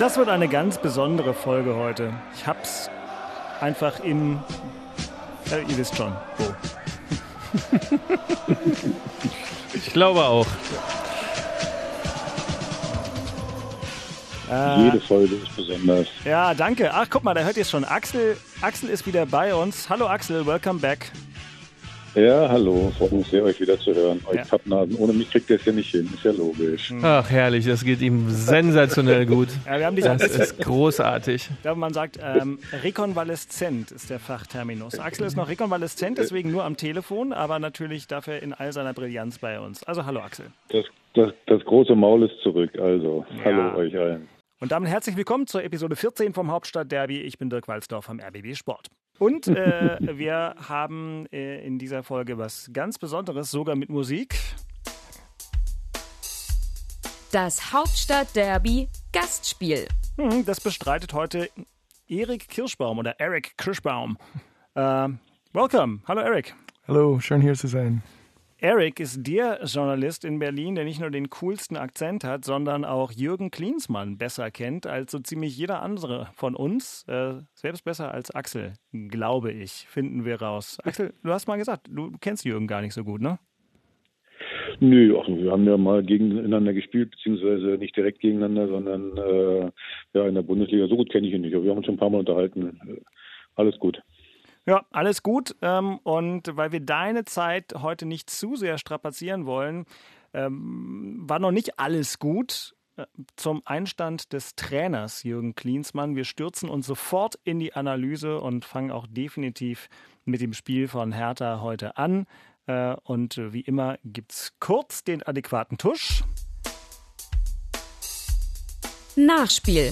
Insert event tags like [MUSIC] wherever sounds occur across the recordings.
Das wird eine ganz besondere Folge heute. Ich hab's einfach im. Äh, ihr wisst schon, wo. [LAUGHS] ich glaube auch. Äh, Jede Folge ist besonders. Ja, danke. Ach, guck mal, da hört ihr es schon. Axel, Axel ist wieder bei uns. Hallo Axel, welcome back. Ja, hallo, freut mich sehr, euch wieder zu hören. Euch ja. Pappnasen, ohne mich kriegt ihr es ja nicht hin, ist ja logisch. Hm. Ach, herrlich, das geht ihm sensationell gut. Ja, wir haben das ist großartig. Ich glaube, man sagt, ähm, rekonvaleszent ist der Fachterminus. Axel ist noch rekonvaleszent, deswegen nur am Telefon, aber natürlich dafür in all seiner Brillanz bei uns. Also, hallo Axel. Das, das, das große Maul ist zurück, also ja. hallo euch allen. Und damit herzlich willkommen zur Episode 14 vom Hauptstadtderby. Ich bin Dirk Walzdorf vom RBB Sport. Und äh, wir haben äh, in dieser Folge was ganz Besonderes, sogar mit Musik. Das Hauptstadtderby Gastspiel. Hm, das bestreitet heute Erik Kirschbaum oder Eric Kirschbaum. Uh, welcome. Hallo Eric. Hallo, schön hier zu sein. Eric ist der Journalist in Berlin, der nicht nur den coolsten Akzent hat, sondern auch Jürgen Klinsmann besser kennt als so ziemlich jeder andere von uns. Äh, selbst besser als Axel, glaube ich, finden wir raus. Axel, du hast mal gesagt, du kennst Jürgen gar nicht so gut, ne? Nö, ach, wir haben ja mal gegeneinander gespielt, beziehungsweise nicht direkt gegeneinander, sondern äh, ja in der Bundesliga. So gut kenne ich ihn nicht, aber wir haben uns schon ein paar Mal unterhalten. Alles gut. Ja, alles gut. Ähm, und weil wir deine Zeit heute nicht zu sehr strapazieren wollen, ähm, war noch nicht alles gut äh, zum Einstand des Trainers Jürgen Klinsmann. Wir stürzen uns sofort in die Analyse und fangen auch definitiv mit dem Spiel von Hertha heute an. Äh, und wie immer gibt es kurz den adäquaten Tusch. Nachspiel.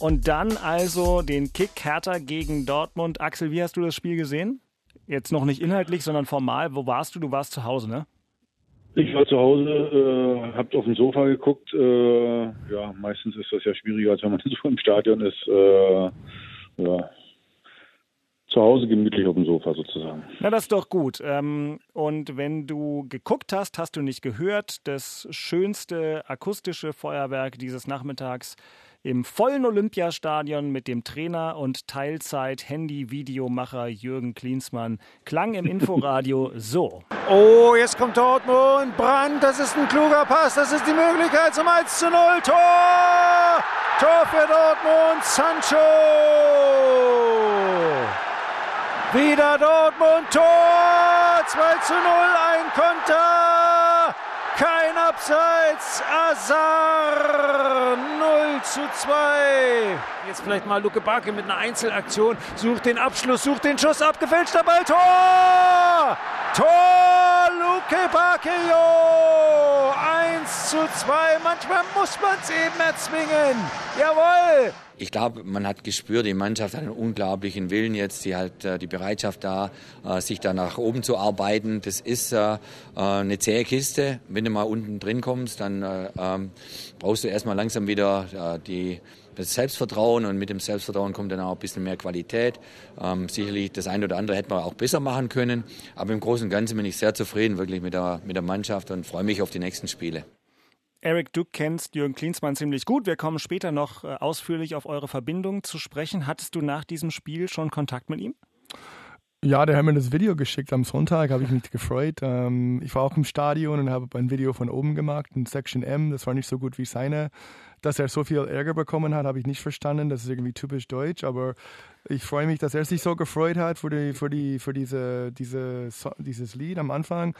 Und dann also den Kick Hertha gegen Dortmund. Axel, wie hast du das Spiel gesehen? Jetzt noch nicht inhaltlich, sondern formal. Wo warst du? Du warst zu Hause, ne? Ich war zu Hause, äh, habt auf dem Sofa geguckt. Äh, ja, meistens ist das ja schwieriger, als wenn man [LAUGHS] so im Stadion ist. Äh, ja, zu Hause gemütlich auf dem Sofa sozusagen. Na, das ist doch gut. Ähm, und wenn du geguckt hast, hast du nicht gehört, das schönste akustische Feuerwerk dieses Nachmittags im vollen Olympiastadion mit dem Trainer und Teilzeit-Handy-Videomacher Jürgen Klinsmann klang im Inforadio [LAUGHS] so. Oh, jetzt kommt Dortmund. Brand, das ist ein kluger Pass. Das ist die Möglichkeit zum 1 zu 0. Tor! Tor für Dortmund. Sancho! Wieder Dortmund. Tor! 2 zu 0. Ein Konter! Kein Abseits. Azar 0 zu 2. Jetzt vielleicht mal Luke Barke mit einer Einzelaktion. Sucht den Abschluss, sucht den Schuss, abgefälschter Ball. Tor! Tor! Luke Bacchio! 1 zu 2. Manchmal muss man es eben erzwingen. Jawohl! Ich glaube, man hat gespürt, die Mannschaft hat einen unglaublichen Willen jetzt, die hat äh, die Bereitschaft da, äh, sich da nach oben zu arbeiten. Das ist äh, eine zähe Kiste. Wenn du mal unten drin kommst, dann ähm, brauchst du erstmal langsam wieder die, das Selbstvertrauen und mit dem Selbstvertrauen kommt dann auch ein bisschen mehr Qualität. Ähm, sicherlich das eine oder andere hätte man auch besser machen können, aber im Großen und Ganzen bin ich sehr zufrieden wirklich mit der, mit der Mannschaft und freue mich auf die nächsten Spiele. Eric, du kennst Jürgen Klinsmann ziemlich gut. Wir kommen später noch äh, ausführlich auf eure Verbindung zu sprechen. Hattest du nach diesem Spiel schon Kontakt mit ihm? Ja, der hat mir das Video geschickt am Sonntag, habe ich mich gefreut. Ähm, ich war auch im Stadion und habe ein Video von oben gemacht in Section M. Das war nicht so gut wie seine. Dass er so viel Ärger bekommen hat, habe ich nicht verstanden. Das ist irgendwie typisch deutsch, aber ich freue mich, dass er sich so gefreut hat für, die, für, die, für diese, diese, dieses Lied am Anfang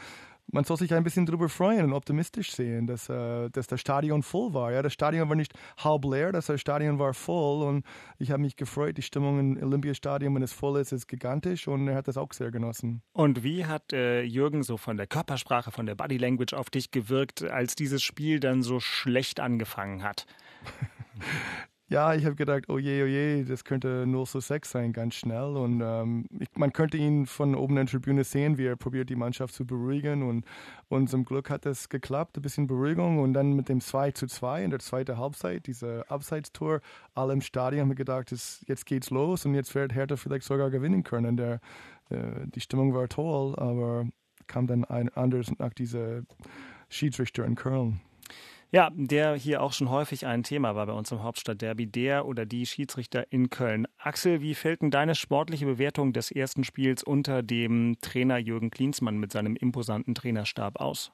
man soll sich ein bisschen darüber freuen und optimistisch sehen, dass, äh, dass das Stadion voll war. Ja, das Stadion war nicht halb leer, das Stadion war voll und ich habe mich gefreut. Die Stimmung im Olympiastadion, wenn es voll ist, ist gigantisch und er hat das auch sehr genossen. Und wie hat äh, Jürgen so von der Körpersprache, von der Body Language auf dich gewirkt, als dieses Spiel dann so schlecht angefangen hat? [LAUGHS] ja, ich habe gedacht, oh je, oh je, das könnte 0 zu 6 sein, ganz schnell. Und ähm, ich, man könnte ihn von oben in der Tribüne sehen, wie er probiert, die Mannschaft zu beruhigen. Und, und zum Glück hat es geklappt, ein bisschen Beruhigung. Und dann mit dem 2 zu 2 in der zweiten Halbzeit, diese Abseitstor, alle im Stadion haben gedacht, das, jetzt geht's los und jetzt wird Hertha vielleicht sogar gewinnen können. Der, äh, die Stimmung war toll, aber kam dann ein anderes nach dieser Schiedsrichter in Köln. Ja, der hier auch schon häufig ein Thema war bei uns im Hauptstadtderby, der oder die Schiedsrichter in Köln. Axel, wie fällt denn deine sportliche Bewertung des ersten Spiels unter dem Trainer Jürgen Klinsmann mit seinem imposanten Trainerstab aus?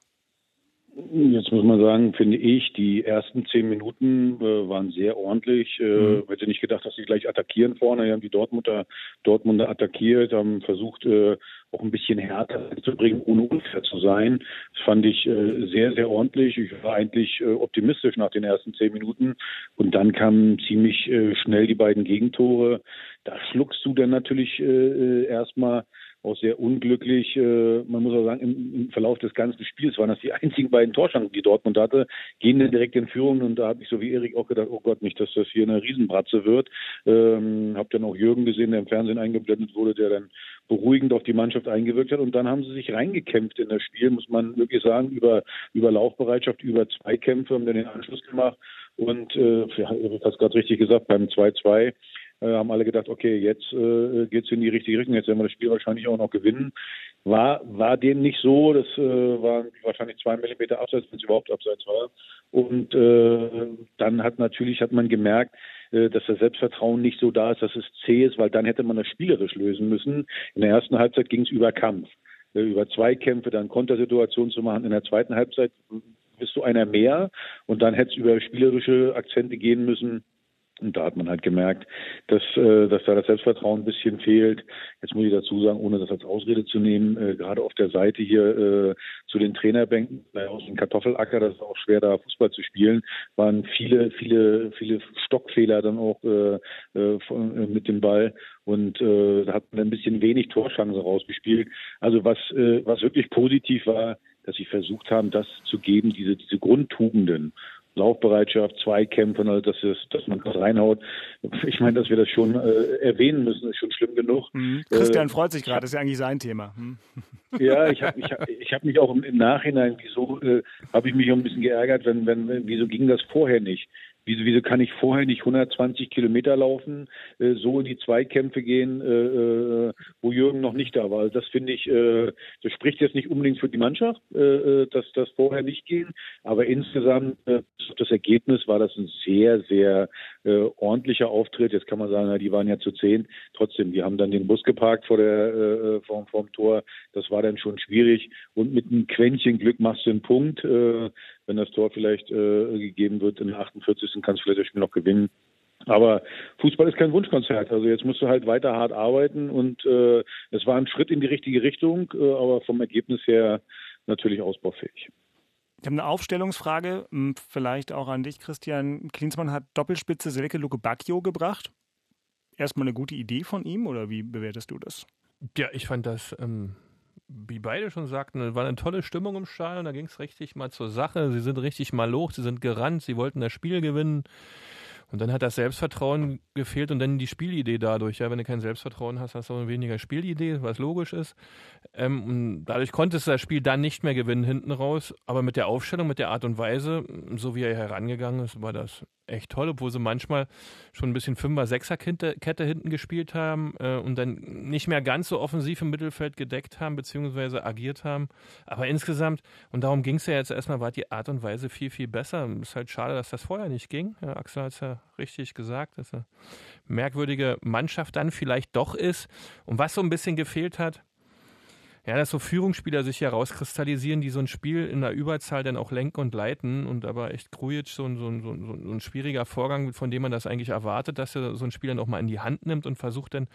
Jetzt muss man sagen, finde ich, die ersten zehn Minuten äh, waren sehr ordentlich. Äh, mhm. Hätte nicht gedacht, dass sie gleich attackieren vorne. Die haben die Dortmunder, Dortmunder attackiert, haben versucht, äh, auch ein bisschen härter zu bringen, ohne unfair zu sein. Das fand ich äh, sehr, sehr ordentlich. Ich war eigentlich äh, optimistisch nach den ersten zehn Minuten. Und dann kamen ziemlich äh, schnell die beiden Gegentore. Da schluckst du dann natürlich äh, äh erstmal auch sehr unglücklich. Äh, man muss auch sagen, im, Verlauf des ganzen Spiels waren das die einzigen beiden Torschancen, die Dortmund hatte, gehen dann direkt in Führung und da habe ich so wie Erik auch gedacht, oh Gott, nicht, dass das hier eine Riesenbratze wird. Ähm, hab dann auch Jürgen gesehen, der im Fernsehen eingeblendet wurde, der dann beruhigend auf die Mannschaft eingewirkt hat und dann haben sie sich reingekämpft in das Spiel, muss man wirklich sagen, über, über Laufbereitschaft, über Zweikämpfe, haben dann den Anschluss gemacht und äh, Erik hat es gerade richtig gesagt, beim 2-2 äh, haben alle gedacht, okay, jetzt äh, es in die richtige Richtung, jetzt werden wir das Spiel wahrscheinlich auch noch gewinnen. War, war dem nicht so, das äh, waren wahrscheinlich zwei Millimeter abseits, wenn es überhaupt abseits war. Und äh, dann hat natürlich, hat man gemerkt, äh, dass das Selbstvertrauen nicht so da ist, dass es zäh ist, weil dann hätte man das spielerisch lösen müssen. In der ersten Halbzeit ging es über Kampf, äh, über Zweikämpfe, dann Kontersituationen zu machen. In der zweiten Halbzeit bist du einer mehr und dann hätte es über spielerische Akzente gehen müssen. Und da hat man halt gemerkt, dass, äh, dass da das Selbstvertrauen ein bisschen fehlt. Jetzt muss ich dazu sagen, ohne das als Ausrede zu nehmen, äh, gerade auf der Seite hier äh, zu den Trainerbänken, aus dem Kartoffelacker, das ist auch schwer, da Fußball zu spielen, waren viele, viele, viele Stockfehler dann auch äh, äh, äh, mit dem Ball. Und da hat man ein bisschen wenig Torschance rausgespielt. Also was, was wirklich positiv war, dass sie versucht haben, das zu geben, diese, diese Grundtugenden. Laufbereitschaft, Zweikämpfe, also dass, es, dass man das reinhaut. Ich meine, dass wir das schon äh, erwähnen müssen, ist schon schlimm genug. Mhm. Christian äh, freut sich gerade, das ist ja eigentlich sein Thema. Mhm. [LAUGHS] Ja, ich habe ich hab, ich hab mich auch im, Nachhinein, wieso äh, habe ich mich auch ein bisschen geärgert, wenn, wenn, wieso ging das vorher nicht? Wieso, wieso kann ich vorher nicht 120 Kilometer laufen, äh, so in die Zweikämpfe gehen, äh, äh, wo Jürgen noch nicht da war? Also das finde ich, äh, das spricht jetzt nicht unbedingt für die Mannschaft, äh, äh dass das vorher nicht ging, aber insgesamt das Ergebnis war das ein sehr, sehr ordentlicher Auftritt. Jetzt kann man sagen, na, die waren ja zu zehn. Trotzdem, die haben dann den Bus geparkt vor der vorm, vorm Tor. Das war dann schon schwierig. Und mit einem Quäntchen Glück machst du einen Punkt. Wenn das Tor vielleicht äh, gegeben wird in der 48. kannst du vielleicht das Spiel noch gewinnen. Aber Fußball ist kein Wunschkonzert. Also jetzt musst du halt weiter hart arbeiten und äh, es war ein Schritt in die richtige Richtung, äh, aber vom Ergebnis her natürlich ausbaufähig. Ich habe eine Aufstellungsfrage, hm, vielleicht auch an dich, Christian. Klinsmann hat Doppelspitze Selke Luke Bacchio gebracht. Erstmal eine gute Idee von ihm oder wie bewertest du das? Ja, ich fand das ähm, wie beide schon sagten, war eine tolle Stimmung im Stadion, da ging es richtig mal zur Sache. Sie sind richtig mal hoch, sie sind gerannt, sie wollten das Spiel gewinnen. Und dann hat das Selbstvertrauen gefehlt und dann die Spielidee dadurch. Ja, wenn du kein Selbstvertrauen hast, hast du weniger Spielidee, was logisch ist. Ähm, und dadurch konntest du das Spiel dann nicht mehr gewinnen hinten raus. Aber mit der Aufstellung, mit der Art und Weise, so wie er herangegangen ist, war das echt toll, obwohl sie manchmal schon ein bisschen Fünfer-, Sechser-Kette hinten gespielt haben äh, und dann nicht mehr ganz so offensiv im Mittelfeld gedeckt haben, beziehungsweise agiert haben. Aber insgesamt, und darum ging es ja jetzt erstmal, war die Art und Weise viel, viel besser. Ist halt schade, dass das vorher nicht ging. Ja, Axel hat es ja richtig gesagt, dass eine merkwürdige Mannschaft dann vielleicht doch ist. Und was so ein bisschen gefehlt hat, ja, dass so Führungsspieler sich herauskristallisieren, die so ein Spiel in der Überzahl dann auch lenken und leiten. Und aber echt Krujic so ein, so, ein, so, ein, so ein schwieriger Vorgang, von dem man das eigentlich erwartet, dass er so ein Spiel dann auch mal in die Hand nimmt und versucht dann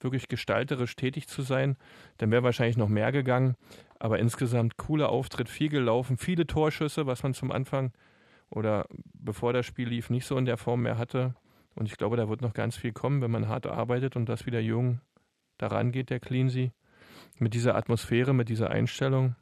wirklich gestalterisch tätig zu sein. Dann wäre wahrscheinlich noch mehr gegangen. Aber insgesamt cooler Auftritt, viel gelaufen, viele Torschüsse, was man zum Anfang oder bevor das Spiel lief, nicht so in der Form mehr hatte. Und ich glaube, da wird noch ganz viel kommen, wenn man hart arbeitet und das wieder jung daran geht, der Cleansea. Mit dieser Atmosphäre, mit dieser Einstellung.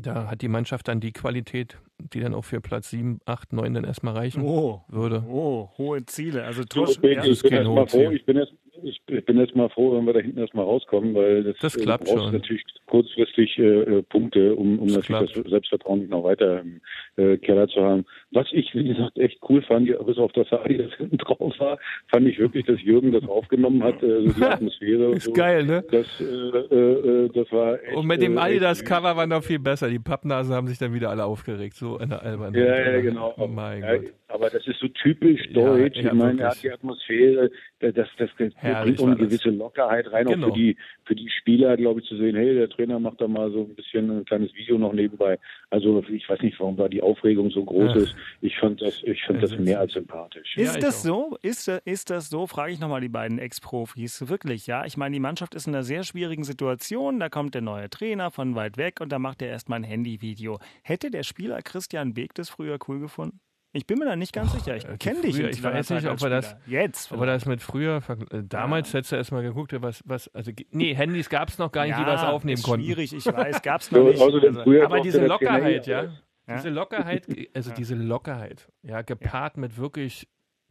Da hat die Mannschaft dann die Qualität, die dann auch für Platz 7, 8, 9 dann erstmal reichen Oh, würde. oh, hohe Ziele. Also Ich Torsch bin, ja, ich bin kein erst mal froh, ich bin jetzt, ich, ich bin jetzt mal froh, wenn wir da hinten erstmal rauskommen, weil das, Das äh, klappt brauchst schon. natürlich kurzfristig äh, äh, Punkte, um, um Das natürlich klappt. das Selbstvertrauen noch weiter im äh, Keller zu haben. Was ich, wie gesagt, echt cool fand, bis auf das Sadi, das hinten drauf war, fand ich wirklich, dass Jürgen das aufgenommen hat, äh, so die [LAUGHS] Atmosphäre. Ist so. geil, ne? Das, äh, äh, äh, das war echt, Und mit dem äh, Adidas-Cover war noch viel besser. Die Pappnasen haben sich dann wieder alle aufgeregt. So in der Albanheit. Ja, ja, genau. Oh mein ja, Gott. aber das ist so typisch deutsch. ja, ich meine, er hat die Atmosphäre, das, das, das, das Herrlich bringt auch eine das. gewisse Lockerheit rein, Genau. auch für die, für die Spieler, glaube ich, zu sehen, hey, der Trainer macht da mal so ein bisschen ein kleines Video noch nebenbei. Also ich weiß nicht, warum da die Aufregung so groß Ach. ist. Ich fand das, ich fand das mehr als sympathisch. Ja, Ist das auch. so? Ist, ist das so? Frage ich nochmal die beiden Ex-Profis. Wirklich, ja? Ich meine, die Mannschaft ist in einer sehr schwierigen Situation. Da kommt der neue Trainer von weit weg und da macht er erstmal ein Handyvideo. Hätte der Spieler Christian Beek das früher cool gefunden? Ich bin mir da nicht ganz sicher. Ich also kenne dich. ich weiß Zeit nicht, ob wir das-. Jetzt. Aber das mit früher, äh, damals hättest du erstmal geguckt, was, was, also, nee, Handys gab es noch gar nicht, die was aufnehmen ist konnten. Schwierig, ich weiß, gab's [LAUGHS] noch So, nicht. Also, Aber diese Lockerheit, ja- ja, Ja. diese Lockerheit, also diese Lockerheit, ja, gepaart mit wirklich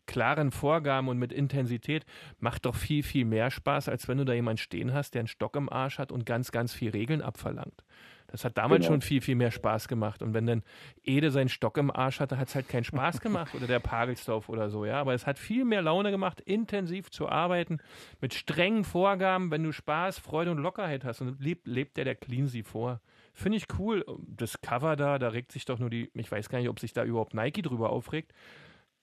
klaren Vorgaben und mit Intensität, macht doch viel, viel mehr Spaß, als wenn du da jemanden stehen hast, der einen Stock im Arsch hat und ganz, ganz viel Regeln abverlangt. Das hat damals Genau. schon viel, viel mehr Spaß gemacht. Und wenn dann Ede seinen Stock im Arsch hatte, hat es halt keinen Spaß [LAUGHS] gemacht oder der Pagelsdorf oder so, ja. Aber es hat viel mehr Laune gemacht, intensiv zu arbeiten, mit strengen Vorgaben, wenn du Spaß, Freude und Lockerheit hast. Und lebt, lebt der der Cleansea vor. Finde ich cool. Das Cover da, da regt sich doch nur die, ich weiß gar nicht, ob sich da überhaupt Nike drüber aufregt.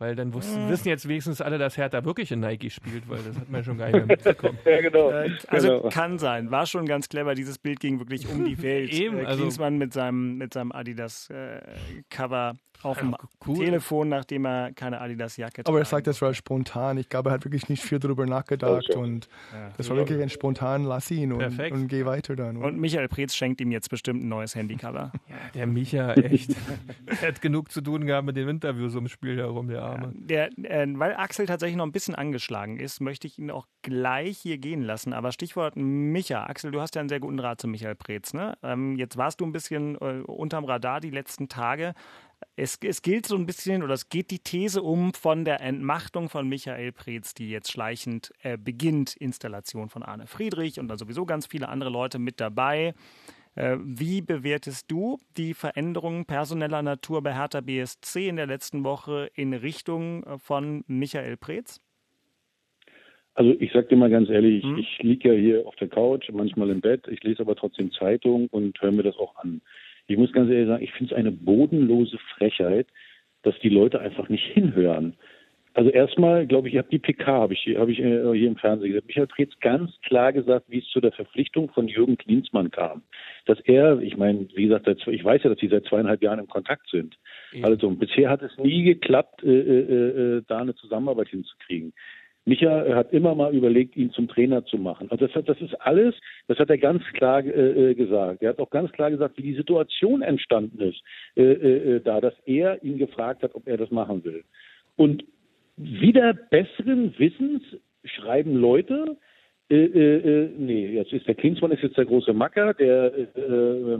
Weil dann wussten, wissen jetzt wenigstens alle, dass Hertha wirklich in Nike spielt, weil das hat man schon gar nicht mehr [LAUGHS] mitbekommen. Ja, genau. Äh, Also genau. kann sein. War schon ganz clever. Dieses Bild ging wirklich um die [LAUGHS] Welt. Eben, äh, also- mit seinem, mit seinem Adidas-Cover auf dem cool. Telefon, nachdem er keine Adidas-Jacke Aber er sagt, das war spontan. Ich glaube, er hat wirklich nicht viel darüber nachgedacht Okay. und das war wirklich ein spontan, lass ihn und, Perfekt. und geh weiter dann. Und Michael Preetz schenkt ihm jetzt bestimmt ein neues Handycover. [LAUGHS] Der Micha, echt. [LAUGHS] er hat genug zu tun gehabt mit den Interviews ums Spiel herum, der Arme. Der, äh, weil Axel tatsächlich noch ein bisschen angeschlagen ist, möchte ich ihn auch gleich hier gehen lassen. Aber Stichwort Micha. Axel, du hast ja einen sehr guten Draht zu Michael Preetz. Ne? Ähm, jetzt warst du ein bisschen äh, unterm Radar die letzten Tage. Es, es gilt so ein bisschen, oder es geht die These um von der Entmachtung von Michael Preetz, die jetzt schleichend äh, beginnt. Installation von Arne Friedrich und dann sowieso ganz viele andere Leute mit dabei. Äh, Wie bewertest du die Veränderungen personeller Natur bei Hertha BSC in der letzten Woche in Richtung äh, von Michael Preetz? Also ich sag dir mal ganz ehrlich, Hm? ich liege ja hier auf der Couch, manchmal im Bett, ich lese aber trotzdem Zeitung und höre mir das auch an. Ich muss ganz ehrlich sagen, ich finde es eine bodenlose Frechheit, dass die Leute einfach nicht hinhören. Also erstmal, glaube ich, ich habe die PK, habe ich, hab ich äh, hier im Fernsehen gesagt. Michael Preetz ganz klar gesagt, wie es zu der Verpflichtung von Jürgen Klinsmann kam. Dass er, ich meine, wie gesagt, seit, ich weiß ja, dass die seit zweieinhalb Jahren im Kontakt sind. Also und bisher hat es nie geklappt, äh, äh, äh, da eine Zusammenarbeit hinzukriegen. Micha hat immer mal überlegt, ihn zum Trainer zu machen. Also das, hat, das ist alles, das hat er ganz klar äh, äh, gesagt. Er hat auch ganz klar gesagt, wie die Situation entstanden ist, äh, äh, da, dass er ihn gefragt hat, ob er das machen will. Und wieder besseren Wissens schreiben Leute, äh, äh, äh, nee, jetzt ist der Klinsmann ist jetzt der große Macker, der äh, äh,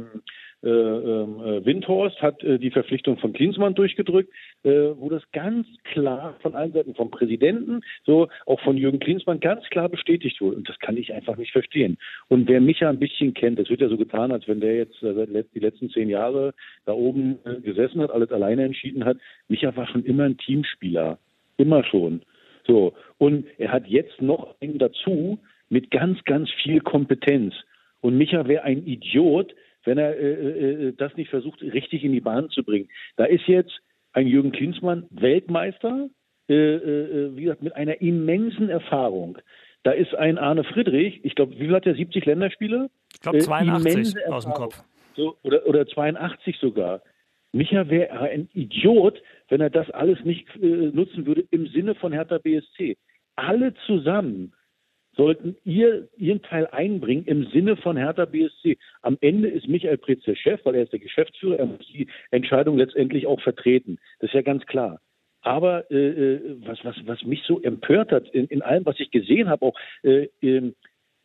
äh, äh, Windhorst hat die Verpflichtung von Klinsmann durchgedrückt, wo das ganz klar von allen Seiten, vom Präsidenten, so auch von Jürgen Klinsmann ganz klar bestätigt wurde. Und das kann ich einfach nicht verstehen. Und wer mich ja ein bisschen kennt, das wird ja so getan, als wenn der jetzt die letzten zehn Jahre da oben gesessen hat, alles alleine entschieden hat. Micha war schon immer ein Teamspieler. Immer schon. So. Und er hat jetzt noch einen dazu mit ganz, ganz viel Kompetenz. Und Micha wäre ein Idiot, wenn er äh, äh, das nicht versucht, richtig in die Bahn zu bringen. Da ist jetzt ein Jürgen Klinsmann Weltmeister, äh, äh, wie gesagt, mit einer immensen Erfahrung. Da ist ein Arne Friedrich, ich glaube, wie viel hat er? 70 Länderspiele? Ich glaube Äh, 82 immense aus dem. Kopf. So, oder, oder 82 sogar. Micha wäre ein Idiot, wenn er das alles nicht äh, nutzen würde im Sinne von Hertha BSC. Alle zusammen sollten ihr ihren Teil einbringen im Sinne von Hertha BSC. Am Ende ist Michael Pretz der Chef, weil er ist der Geschäftsführer, er muss die Entscheidung letztendlich auch vertreten. Das ist ja ganz klar. Aber äh, äh was, was, was mich so empört hat in, in allem, was ich gesehen habe, auch äh, in,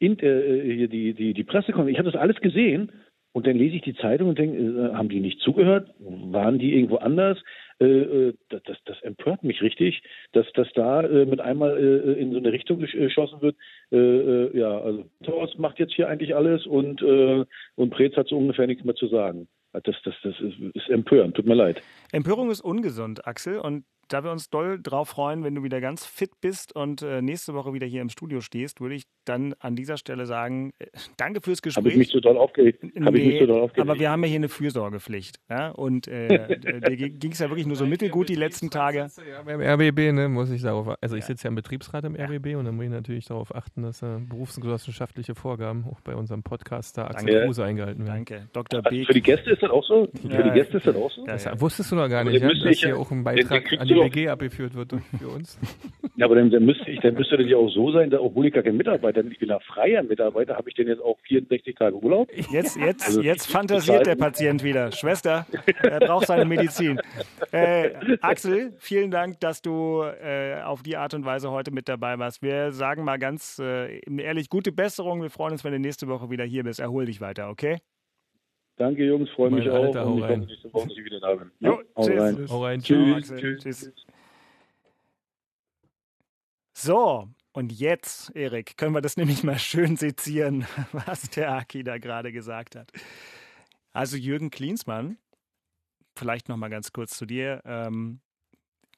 äh, die, die, die Pressekonferenz, ich habe das alles gesehen und dann lese ich die Zeitung und denke, äh, haben die nicht zugehört? Waren die irgendwo anders? Äh, äh das, das, empört mich richtig, dass das da äh, mit einmal in so eine Richtung geschossen wird. Ja, also Thorst macht jetzt hier eigentlich alles und, und Preetz hat so ungefähr nichts mehr zu sagen. Das, das, das ist, ist empörend, tut mir leid. Empörung ist ungesund, Axel, und da wir uns doll drauf freuen, wenn du wieder ganz fit bist und äh, nächste Woche wieder hier im Studio stehst, würde ich dann an dieser Stelle sagen, äh, danke fürs Gespräch. Habe ich mich so doll aufgeregt? Nee, ich mich so doll aufgeregt? Aber wir haben ja hier eine Fürsorgepflicht. Ja? Und äh, [LAUGHS] dir ging es ja wirklich nur so mittelgut die letzten Tage. Ja, beim RBB ne, muss ich darauf, also ich sitze ja im Betriebsrat im RBB und dann muss ich natürlich darauf achten, dass äh, berufsgenossenschaftliche Vorgaben auch bei unserem Podcaster Axel Kruse eingehalten werden. Danke. Dr. Also Für die Gäste ist das auch so? Für die Gäste ist das auch so? Das wusstest du noch gar nicht, ja, dass hier auch ein Beitrag an die BG abgeführt wird für uns. [LAUGHS] Ja, aber dann, dann müsste ich, dann müsste das ja auch so sein, dass, obwohl ich gar kein Mitarbeiter bin, ich bin ein freier Mitarbeiter, habe ich denn jetzt auch 64 Tage Urlaub? Jetzt, jetzt, also, jetzt fantasiert der Patient wieder. Schwester, er braucht seine Medizin. [LAUGHS] Äh, Axel, vielen Dank, dass du äh, auf die Art und Weise heute mit dabei warst. Wir sagen mal ganz äh, ehrlich, gute Besserung. Wir freuen uns, wenn du nächste Woche wieder hier bist. Erhol dich weiter, okay? Danke, Jungs, freue mich Alter, auch. Und ich hoffe, nächste Woche, dass ich wieder da bin. Jo, hau rein. Hau rein. Tschüss. Tschüss. Tschüss. So, und jetzt, Erik, können wir das nämlich mal schön sezieren, [LAUGHS] was der Aki da gerade gesagt hat. Also Jürgen Klinsmann, vielleicht noch mal ganz kurz zu dir. Ähm,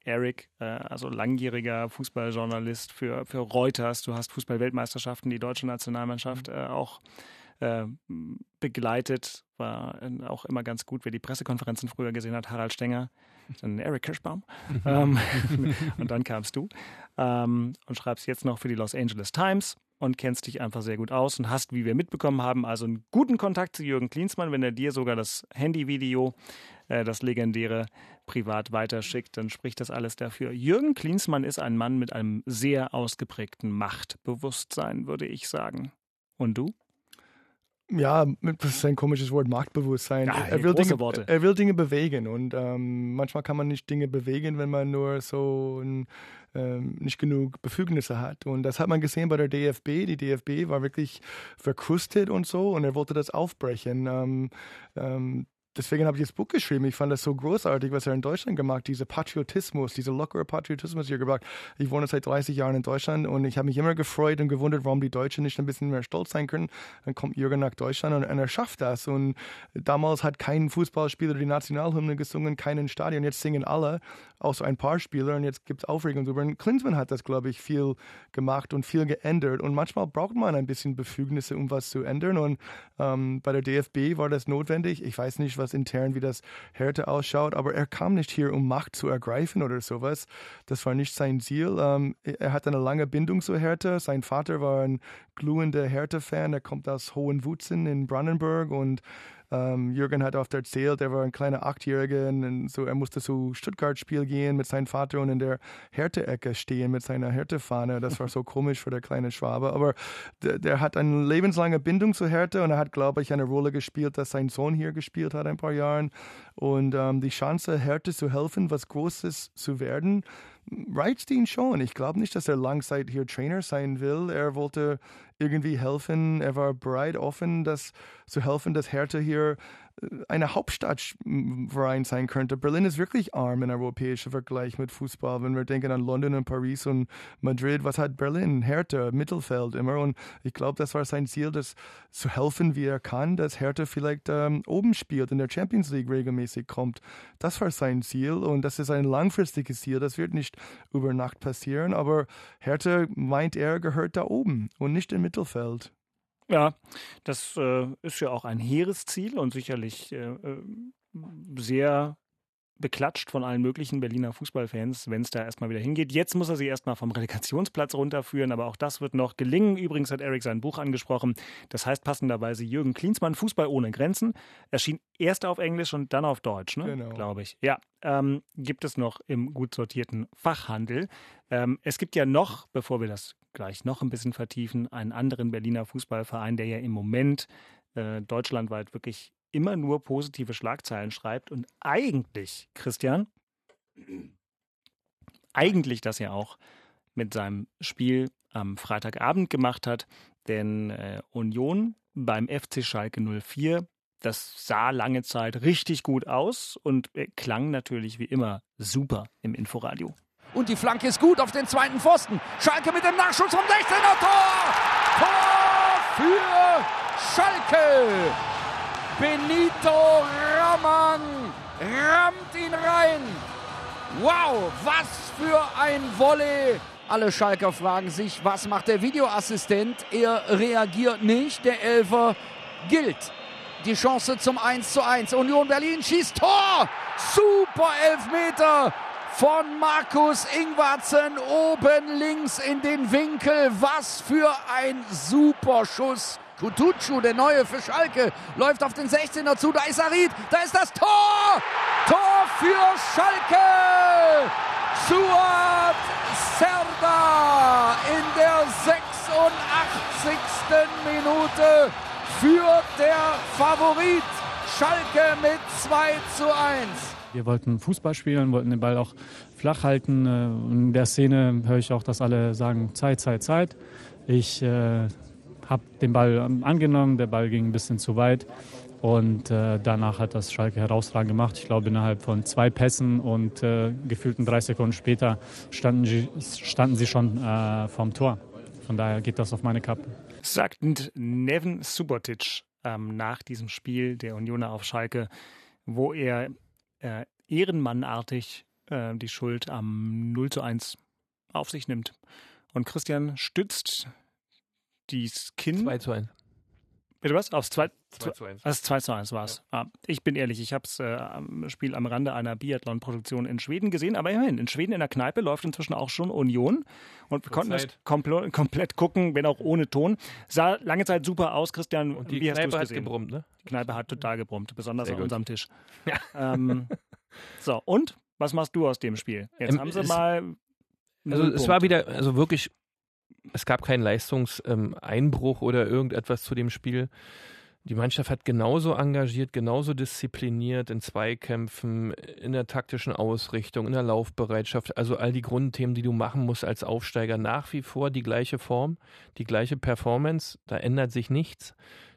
Eric, äh, also langjähriger Fußballjournalist für, für Reuters. Du hast Fußballweltmeisterschaften, die deutsche Nationalmannschaft äh, auch äh, begleitet. War auch immer ganz gut, wer die Pressekonferenzen früher gesehen hat. Harald Stenger, dann Eric Kirschbaum. ähm, [LAUGHS] und dann kamst du ähm, und schreibst jetzt noch für die Los Angeles Times und kennst dich einfach sehr gut aus und hast, wie wir mitbekommen haben, also einen guten Kontakt zu Jürgen Klinsmann. Wenn er dir sogar das Handyvideo, äh, das legendäre, privat weiterschickt, dann spricht das alles dafür. Jürgen Klinsmann ist ein Mann mit einem sehr ausgeprägten Machtbewusstsein, würde ich sagen. Und du? Ja, das ist ein komisches Wort, Machtbewusstsein. Ja, er, will Dinge, Worte. er will Dinge bewegen und ähm, manchmal kann man nicht Dinge bewegen, wenn man nur so ein, ähm, nicht genug Befugnisse hat. Und das hat man gesehen bei der DFB. Die DFB war wirklich verkrustet und so und er wollte das aufbrechen. Ähm, ähm deswegen habe ich das Buch geschrieben. Ich fand das so großartig, was er in Deutschland gemacht. Dieser Patriotismus, dieser lockere Patriotismus hier gebracht. Ich wohne seit 30 Jahren in Deutschland und ich habe mich immer gefreut und gewundert, warum die Deutschen nicht ein bisschen mehr stolz sein können. Dann kommt Jürgen nach Deutschland und, und er schafft das. Und damals hat kein Fußballspieler die Nationalhymne gesungen, keinen Stadion. Jetzt singen alle, außer ein paar Spieler. Und jetzt gibt es Aufregung darüber. Und Klinsmann hat das, glaube ich, viel gemacht und viel geändert. Und manchmal braucht man ein bisschen Befugnisse, um was zu ändern. Und ähm, bei der DFB war das notwendig. Ich weiß nicht, was was intern, wie das Härte ausschaut. Aber er kam nicht hier, um Macht zu ergreifen oder sowas. Das war nicht sein Ziel. Ähm, er hat eine lange Bindung zu Härte. Sein Vater war ein glühender Härte-Fan. Er kommt aus Hohenwutzen in Brandenburg und ähm, Jürgen hat oft erzählt, er war ein kleiner Achtjähriger und so, er musste zu Stuttgart-Spiel gehen mit seinem Vater und in der Härte-Ecke stehen mit seiner Härtefahne. Das war so [LAUGHS] komisch für der kleine Schwabe. Aber der, der, hat eine lebenslange Bindung zu Härte und er hat, glaube ich, eine Rolle gespielt, dass sein Sohn hier gespielt hat ein paar Jahren. Und ähm, die Chance, Härte zu helfen, was Großes zu werden, reizt ihn schon. Ich glaube nicht, dass er langzeit hier Trainer sein will. Er wollte irgendwie helfen. Er war bereit, offen, das zu helfen, dass Hertha hier eine Hauptstadtverein sein könnte. Berlin ist wirklich arm in europäischer Vergleich mit Fußball. Wenn wir denken an London und Paris und Madrid, was hat Berlin? Hertha, Mittelfeld immer. Und ich glaube, das war sein Ziel, das zu helfen, wie er kann, dass Hertha vielleicht ähm, oben spielt, in der Champions League regelmäßig kommt. Das war sein Ziel und das ist ein langfristiges Ziel. Das wird nicht über Nacht passieren, aber Hertha meint, er gehört da oben und nicht im Mittelfeld. Ja, das äh, ist ja auch ein hehres Ziel und sicherlich äh, äh sehr beklatscht von allen möglichen Berliner Fußballfans, wenn es da erstmal wieder hingeht. Jetzt muss er sie erstmal vom Relegationsplatz runterführen, aber auch das wird noch gelingen. Übrigens hat Erik sein Buch angesprochen. Das heißt passenderweise Jürgen Klinsmann, Fußball ohne Grenzen. Erschien erst auf Englisch und dann auf Deutsch, ne? Genau. glaube ich. Ja, ähm, gibt es noch im gut sortierten Fachhandel. Ähm, es gibt ja noch, bevor wir das gleich noch ein bisschen vertiefen, einen anderen Berliner Fußballverein, der ja im Moment äh, deutschlandweit wirklich immer nur positive Schlagzeilen schreibt und eigentlich, Christian, eigentlich das ja auch mit seinem Spiel am Freitagabend gemacht hat, denn äh, Union beim FC Schalke 04, das sah lange Zeit richtig gut aus und äh, klang natürlich wie immer super im Inforadio. Und die Flanke ist gut auf den zweiten Pfosten. Schalke mit dem Nachschuss vom 16er Tor. Tor für Schalke. Benito Raman rammt ihn rein. Wow, was für ein Volley. Alle Schalker fragen sich, was macht der Videoassistent? Er reagiert nicht. Der Elfer gilt. Die Chance zum 1 zu 1. Union Berlin schießt Tor. Super Elfmeter von Markus Ingwarzen oben links in den Winkel. Was für ein super Schuss. Kutucu, der Neue für Schalke, läuft auf den 16er zu. Da ist Arid, da ist das Tor! Tor für Schalke! Suat Serda in der 86. Minute führt der Favorit Schalke mit 2 zu 1. Wir wollten Fußball spielen, wollten den Ball auch flach halten. Äh, In der Szene höre ich auch, dass alle sagen Zeit, Zeit, Zeit. Ich äh, habe den Ball angenommen, der Ball ging ein bisschen zu weit und äh, danach hat das Schalke herausragend gemacht. Ich glaube, innerhalb von zwei Pässen und äh, gefühlten drei Sekunden später standen, sie- standen sie schon äh, vorm Tor. Von daher geht das auf meine Kappe. sagt Neven Subotic ähm, nach diesem Spiel der Unioner auf Schalke, wo er äh, ehrenmannartig äh, die Schuld am 0 zu 1 auf sich nimmt. Und Christian stützt dies Kinn. 2 zu 1. Bitte was? Aufs 2 2 zu 1. Das 2 zu 1 war es. Ah, ich bin ehrlich, ich habe das äh, am Spiel am Rande einer Biathlon-Produktion in Schweden gesehen, aber immerhin, in Schweden in der Kneipe läuft inzwischen auch schon Union und wir konnten das Zeit. kompl komplett gucken, wenn auch ohne Ton. Sah lange Zeit super aus, Christian. Und die wie hast Kneipe es hat gesehen? gebrummt, ne? Die Kneipe hat total gebrummt, besonders Sehr an gut. unserem Tisch. Ähm, so, und? Was machst du aus dem Spiel? Jetzt Ähm, haben sie es- mal. Also es war Punkte. wieder, also wirklich, es gab keinen Leistungseinbruch oder irgendetwas zu dem Spiel. Die Mannschaft hat genauso engagiert, genauso diszipliniert in Zweikämpfen, in der taktischen Ausrichtung, in der Laufbereitschaft, also all die Grundthemen, die du machen musst als Aufsteiger, nach wie vor die gleiche Form, die gleiche Performance, da ändert sich nichts.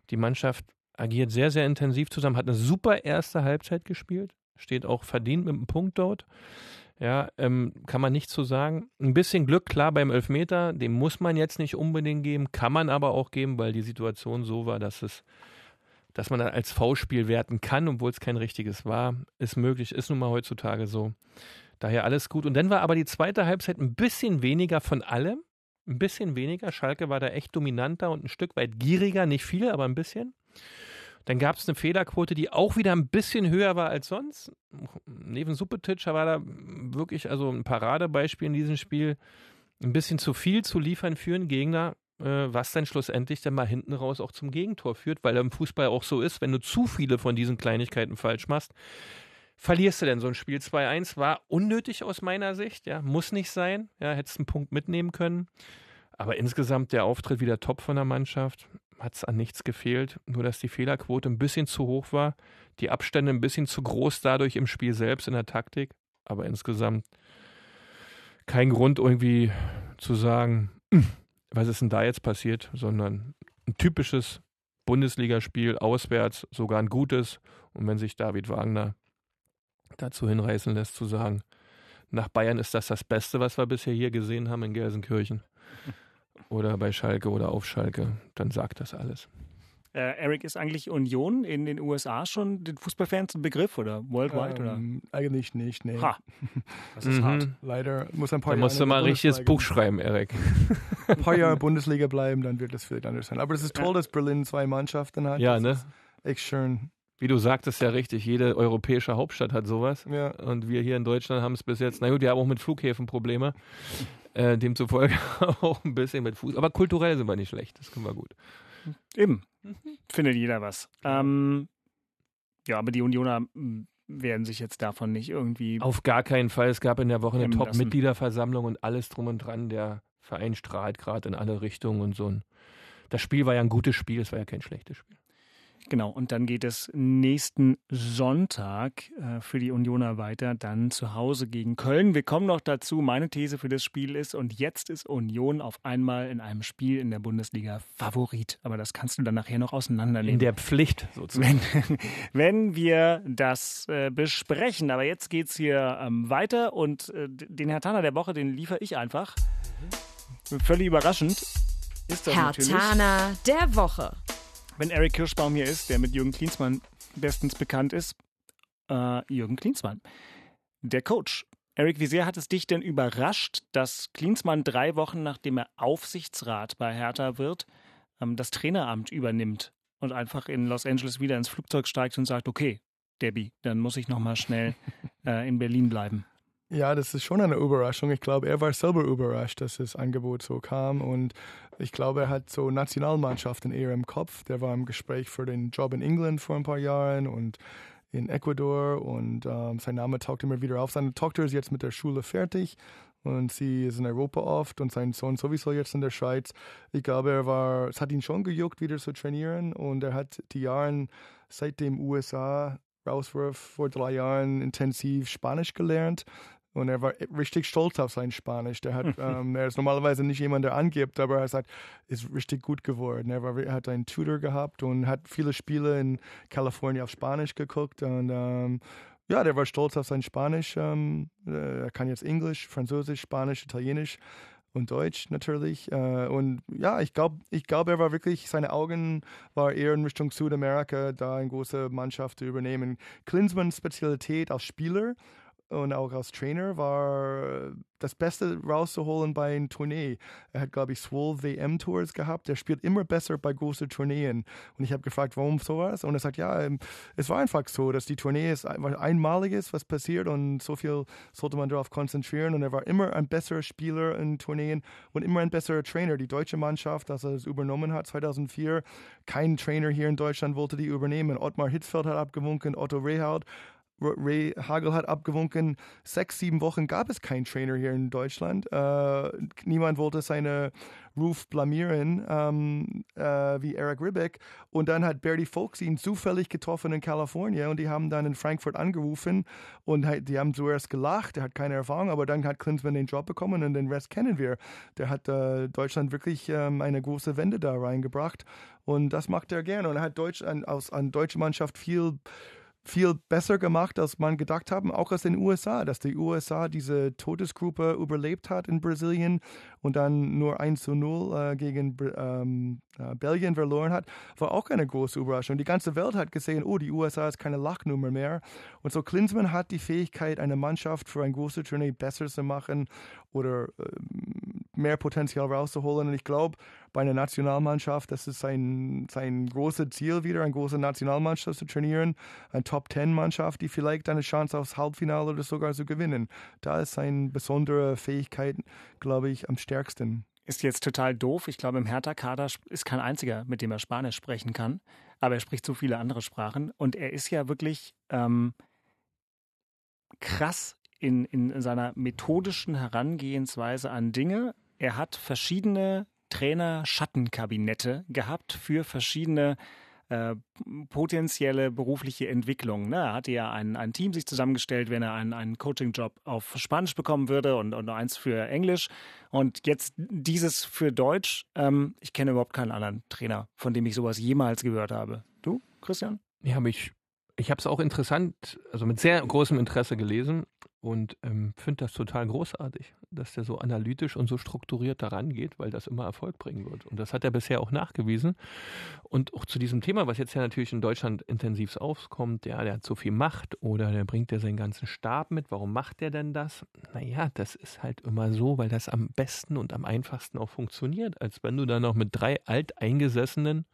Die Mannschaft agiert sehr, sehr intensiv zusammen, hat eine super erste Halbzeit gespielt, steht auch verdient mit einem Punkt dort. Ja, ähm, kann man nicht so sagen. Ein bisschen Glück, klar, beim Elfmeter, dem muss man jetzt nicht unbedingt geben, kann man aber auch geben, weil die Situation so war, dass es, dass man als V-Spiel werten kann, obwohl es kein richtiges war. Ist möglich, ist nun mal heutzutage so. Daher alles gut. Und dann war aber die zweite Halbzeit ein bisschen weniger von allem. Ein bisschen weniger. Schalke war da echt dominanter und ein Stück weit gieriger, nicht viel, aber ein bisschen. Dann gab es eine Fehlerquote, die auch wieder ein bisschen höher war als sonst. Neven Supetic war da wirklich also ein Paradebeispiel in diesem Spiel. Ein bisschen zu viel zu liefern für einen Gegner, äh, was dann schlussendlich dann mal hinten raus auch zum Gegentor führt, weil im Fußball auch so ist, wenn du zu viele von diesen Kleinigkeiten falsch machst, verlierst du denn so ein Spiel 2-1. War unnötig aus meiner Sicht, ja, muss nicht sein. Ja, hättest einen Punkt mitnehmen können. Aber insgesamt der Auftritt wieder top von der Mannschaft. Hat es an nichts gefehlt. Nur, dass die Fehlerquote ein bisschen zu hoch war. Die Abstände ein bisschen zu groß dadurch im Spiel selbst, in der Taktik. Aber insgesamt kein Grund irgendwie zu sagen, [CLEARS THROAT] was ist denn da jetzt passiert, sondern ein typisches Bundesligaspiel auswärts, sogar ein gutes. Und wenn sich David Wagner dazu hinreißen lässt zu sagen, nach Bayern ist das das Beste, was wir bisher hier gesehen haben in Gelsenkirchen [LAUGHS] oder bei Schalke oder auf Schalke, dann sagt das alles. Äh, Eric, ist eigentlich Union in den USA schon den Fußballfans ein Begriff oder worldwide? Ähm, eigentlich nicht, nee. oder? Ha, das ist Mhm. hart. Leider muss ein paar Da musst du Jahre mal in ein richtiges Buch schreiben, Erik. Ein paar Jahre Bundesliga bleiben, dann wird das vielleicht anders sein. Aber es ist toll, dass Berlin zwei Mannschaften hat. Ja, Das ne? ist Echt schön. Wie du sagtest ja richtig, jede europäische Hauptstadt hat sowas. Ja. Und wir hier in Deutschland haben es bis jetzt, na gut, wir haben auch mit Flughäfen Probleme. Äh, demzufolge [LAUGHS] auch ein bisschen mit Fuß. Aber kulturell sind wir nicht schlecht, das können wir gut. Eben. Findet jeder was. Ähm, ja, aber die Unioner werden sich jetzt davon nicht irgendwie. Auf gar keinen Fall. Es gab in der Woche eine. Top-Mitgliederversammlung und alles drum und dran. Der Verein strahlt gerade in alle Richtungen und so. Ein das Spiel war ja ein gutes Spiel, es war ja kein schlechtes Spiel. Genau, und dann geht es nächsten Sonntag äh, für die Unioner weiter, dann zu Hause gegen Köln. Wir kommen noch dazu. Meine These für das Spiel ist, und jetzt ist Union auf einmal in einem Spiel in der Bundesliga Favorit. Aber das kannst du dann nachher noch auseinandernehmen. In der Pflicht sozusagen. wenn, [LAUGHS] wenn wir das äh, besprechen. Aber jetzt geht's hier ähm, weiter und äh, den Herr Tanner der Woche, den liefere ich einfach. Völlig überraschend ist das Herr natürlich. Tana der Woche. Wenn Eric Kirschbaum hier ist, der mit Jürgen Klinsmann bestens bekannt ist, äh, Jürgen Klinsmann, der Coach. Eric, wie sehr hat es dich denn überrascht, dass Klinsmann drei Wochen nachdem er Aufsichtsrat bei Hertha wird, ähm, das Traineramt übernimmt und einfach in Los Angeles wieder ins Flugzeug steigt und sagt, okay, Debbie, dann muss ich nochmal schnell [LAUGHS] äh, in Berlin bleiben. Ja, das ist schon eine Überraschung. Ich glaube, er war selber überrascht, dass das Angebot so kam. Und ich glaube, er hat so Nationalmannschaften eher im Kopf. Der war im Gespräch für den Job in England vor ein paar Jahren und in Ecuador. Und ähm, sein Name taucht immer wieder auf. Seine Tochter ist jetzt mit der Schule fertig und sie ist in Europa oft und sein Sohn sowieso jetzt in der Schweiz. Ich glaube, er war, es hat ihn schon gejuckt, wieder zu trainieren. Und er hat die Jahre seit dem USA Rauswurf vor drei Jahren intensiv Spanisch gelernt. Und er war richtig stolz auf sein Spanisch. Der hat, [LAUGHS] ähm, er ist normalerweise nicht jemand, der angibt, aber er sagt, ist richtig gut geworden. Er, war, hat einen Tutor gehabt und hat viele Spiele in Kalifornien auf Spanisch geguckt. Und ähm, ja, der war stolz auf sein Spanisch. Ähm, äh, er kann jetzt Englisch, Französisch, Spanisch, Italienisch und Deutsch natürlich. Äh, und ja, ich glaube, ich glaub, er war wirklich, seine Augen waren eher in Richtung Südamerika, da eine große Mannschaft zu übernehmen. Klinsmanns Spezialität als Spieler und auch als Trainer war das Beste rauszuholen bei einer Tournee. Er hat, glaube ich, zwölf WM-Tours gehabt. Er spielt immer besser bei großen Tourneen. Und ich habe gefragt, warum sowas? Und er sagt, ja, ähm, es war einfach so, dass die Tournee ist einmaliges, was passiert und so viel sollte man darauf konzentrieren. Und er war immer ein besserer Spieler in Tourneen und immer ein besserer Trainer. Die deutsche Mannschaft, als er es übernommen hat, 2004, kein Trainer hier in Deutschland wollte die übernehmen. Ottmar Hitzfeld hat abgewunken, Otto Rehaut Ray Hagel hat abgewunken, sechs, sieben Wochen gab es keinen Trainer hier in Deutschland. Äh, niemand wollte seine Ruf blamieren, ähm, äh, wie Eric Ribbeck. Und dann hat Bertie Fox ihn zufällig getroffen in Kalifornien und die haben dann in Frankfurt angerufen und die haben zuerst gelacht, er hat keine Erfahrung, aber dann hat Klinsmann den Job bekommen und den Rest kennen wir. Der hat äh, Deutschland wirklich ähm, eine große Wende da reingebracht und das macht er gerne und er hat Deutsch, an, aus, an deutsche Mannschaft viel viel besser gemacht, als man gedacht haben, auch in den USA, dass die USA diese Todesgruppe überlebt hat in Brasilien und dann nur 1 zu 0 äh, gegen ähm, äh, Belgien verloren hat, war auch eine große Überraschung. Die ganze Welt hat gesehen, oh, die USA ist keine Lachnummer mehr. Und so Klinsmann hat die Fähigkeit, eine Mannschaft für ein großes Turnier besser zu machen oder äh, mehr Potenzial rauszuholen. Und ich glaube, bei einer Nationalmannschaft, das ist sein, sein großes Ziel wieder, eine große Nationalmannschaft zu trainieren, eine Top-Ten-Mannschaft, die vielleicht eine Chance aufs Halbfinale oder sogar zu gewinnen. Da ist seine besondere Fähigkeit, glaube ich, am stärksten. Ist jetzt total doof. Ich glaube, im Hertha-Kader ist kein einziger, mit dem er Spanisch sprechen kann. Aber er spricht so viele andere Sprachen. Und er ist ja wirklich ähm, krass in, in seiner methodischen Herangehensweise an Dinge. Er hat verschiedene Trainer-Schattenkabinette gehabt für verschiedene äh, potenzielle berufliche Entwicklung. Ne? Er hatte ja ein, ein Team sich zusammengestellt, wenn er einen, einen Coaching-Job auf Spanisch bekommen würde und, und eins für Englisch. Und jetzt dieses für Deutsch. Ähm, ich kenne überhaupt keinen anderen Trainer, von dem ich sowas jemals gehört habe. Du, Christian? Ja, habe ich. Ich habe es auch interessant, also mit sehr großem Interesse gelesen und ähm, finde das total großartig, dass der so analytisch und so strukturiert daran geht, weil das immer Erfolg bringen wird. Und das hat er bisher auch nachgewiesen. Und auch zu diesem Thema, was jetzt ja natürlich in Deutschland intensiv aufkommt, ja, der hat so viel Macht oder der bringt ja seinen ganzen Stab mit. Warum macht der denn das? Naja, das ist halt immer so, weil das am besten und am einfachsten auch funktioniert, als wenn du dann noch mit drei alteingesessenen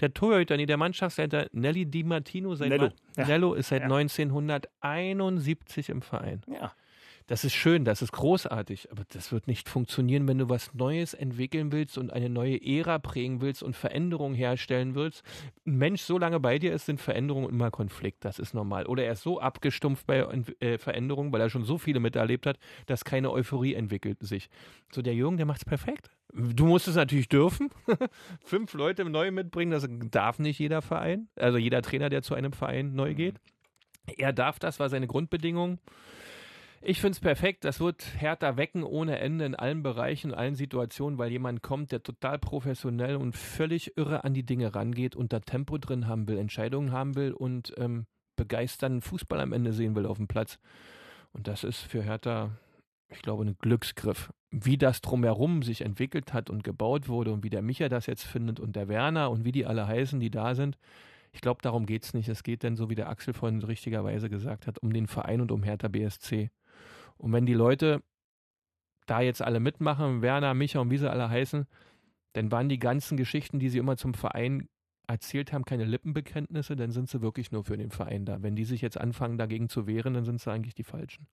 Der Torhüter, nee, der Mannschaftsleiter Nelly Di Martino, seit Nello. Ja. Nello ist seit Ja. 1971 im Verein. Ja. Das ist schön, das ist großartig, aber das wird nicht funktionieren, wenn du was Neues entwickeln willst und eine neue Ära prägen willst und Veränderungen herstellen willst. Ein Mensch so lange bei dir ist, sind Veränderungen immer Konflikt, das ist normal. Oder er ist so abgestumpft bei äh, Veränderungen, weil er schon so viele miterlebt hat, dass keine Euphorie entwickelt sich. So der Jürgen, der macht's perfekt. Du musst es natürlich dürfen. [LAUGHS] Fünf Leute neu mitbringen, das darf nicht jeder Verein. Also jeder Trainer, der zu einem Verein neu geht. Er darf das, war seine Grundbedingung. Ich finde es perfekt. Das wird Hertha wecken ohne Ende in allen Bereichen, in allen Situationen, weil jemand kommt, der total professionell und völlig irre an die Dinge rangeht und da Tempo drin haben will, Entscheidungen haben will und ähm, begeisternden Fußball am Ende sehen will auf dem Platz. Und das ist für Hertha, ich glaube, ein Glücksgriff. Wie das drumherum sich entwickelt hat und gebaut wurde und wie der Micha das jetzt findet und der Werner und wie die alle heißen, die da sind. Ich glaube, darum geht es nicht. Es geht denn, so wie der Axel vorhin richtigerweise gesagt hat, um den Verein und um Hertha BSC. Und wenn die Leute da jetzt alle mitmachen, Werner, Micha und wie sie alle heißen, dann waren die ganzen Geschichten, die sie immer zum Verein erzählt haben, keine Lippenbekenntnisse, dann sind sie wirklich nur für den Verein da. Wenn die sich jetzt anfangen, dagegen zu wehren, dann sind sie eigentlich die Falschen.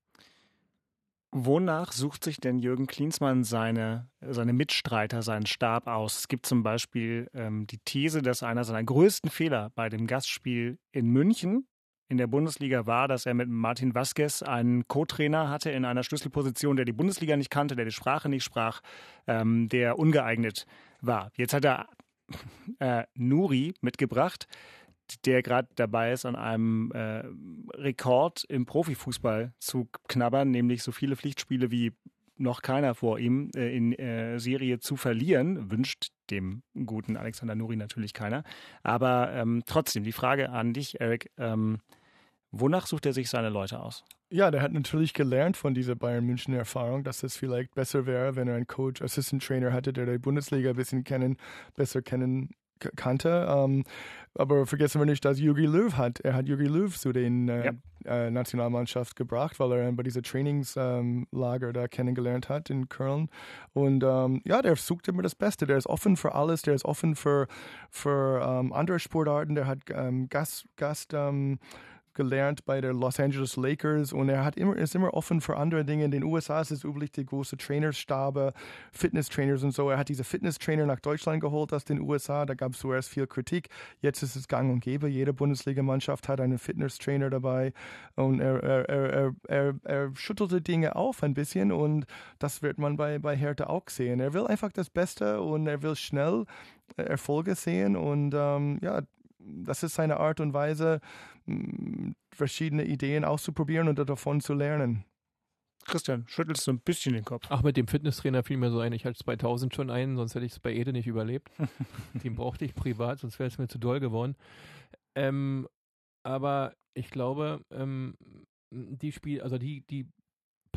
Wonach sucht sich denn Jürgen Klinsmann seine, seine Mitstreiter, seinen Stab aus? Es gibt zum Beispiel ähm, die These, dass einer seiner größten Fehler bei dem Gastspiel in München in der Bundesliga war, dass er mit Martin Vasquez einen Co-Trainer hatte in einer Schlüsselposition, der die Bundesliga nicht kannte, der die Sprache nicht sprach, ähm, der ungeeignet war. Jetzt hat er [LAUGHS] äh, Nuri mitgebracht, der gerade dabei ist, an einem äh, Rekord im Profifußball zu knabbern, nämlich so viele Pflichtspiele wie noch keiner vor ihm äh, in äh, Serie zu verlieren, wünscht dem guten Alexander Nuri natürlich keiner. Aber ähm, trotzdem, die Frage an dich, Eric, ähm, wonach sucht er sich seine Leute aus? Ja, der hat natürlich gelernt von dieser Bayern München Erfahrung, dass es vielleicht besser wäre, wenn er einen Coach, Assistant Trainer hätte, der die Bundesliga ein bisschen kennen, besser kennen kannte. Ähm, aber vergessen wir nicht, dass Jogi Löw hat. Er hat Jogi Löw zu den äh, äh, Nationalmannschaft gebracht, weil er ihn bei dieser Trainingslager ähm, da kennengelernt hat in Köln. Und ähm, ja, der sucht immer das Beste. Der ist offen für alles. Der ist offen für, für ähm, andere Sportarten. Der hat ähm, Gast, Gast ähm, gelernt bei der Los Angeles Lakers und er hat immer, ist immer offen für andere Dinge. In den USA ist es üblich, die große Trainerstabe, Fitnesstrainers und so. Er hat diese Fitnesstrainer nach Deutschland geholt aus den USA. Da gab es zuerst viel Kritik. Jetzt ist es gang und gäbe. Jede Bundesligamannschaft hat einen Fitnesstrainer dabei und er, er, er, er, schüttelte Dinge auf ein bisschen und das wird man bei, bei Hertha auch sehen. Er will einfach das Beste und er will schnell Erfolge sehen und ähm, ja, das ist seine Art und Weise, mh, verschiedene Ideen auszuprobieren und davon zu lernen. Christian, schüttelst du ein bisschen den Kopf? Ach, mit dem Fitnesstrainer fiel mir so ein. Ich hatte 2000 schon einen, sonst hätte ich es bei Ede nicht überlebt. [LAUGHS] Den brauchte ich privat, sonst wäre es mir zu doll geworden. Ähm, aber ich glaube, ähm, die Spiel, also die, die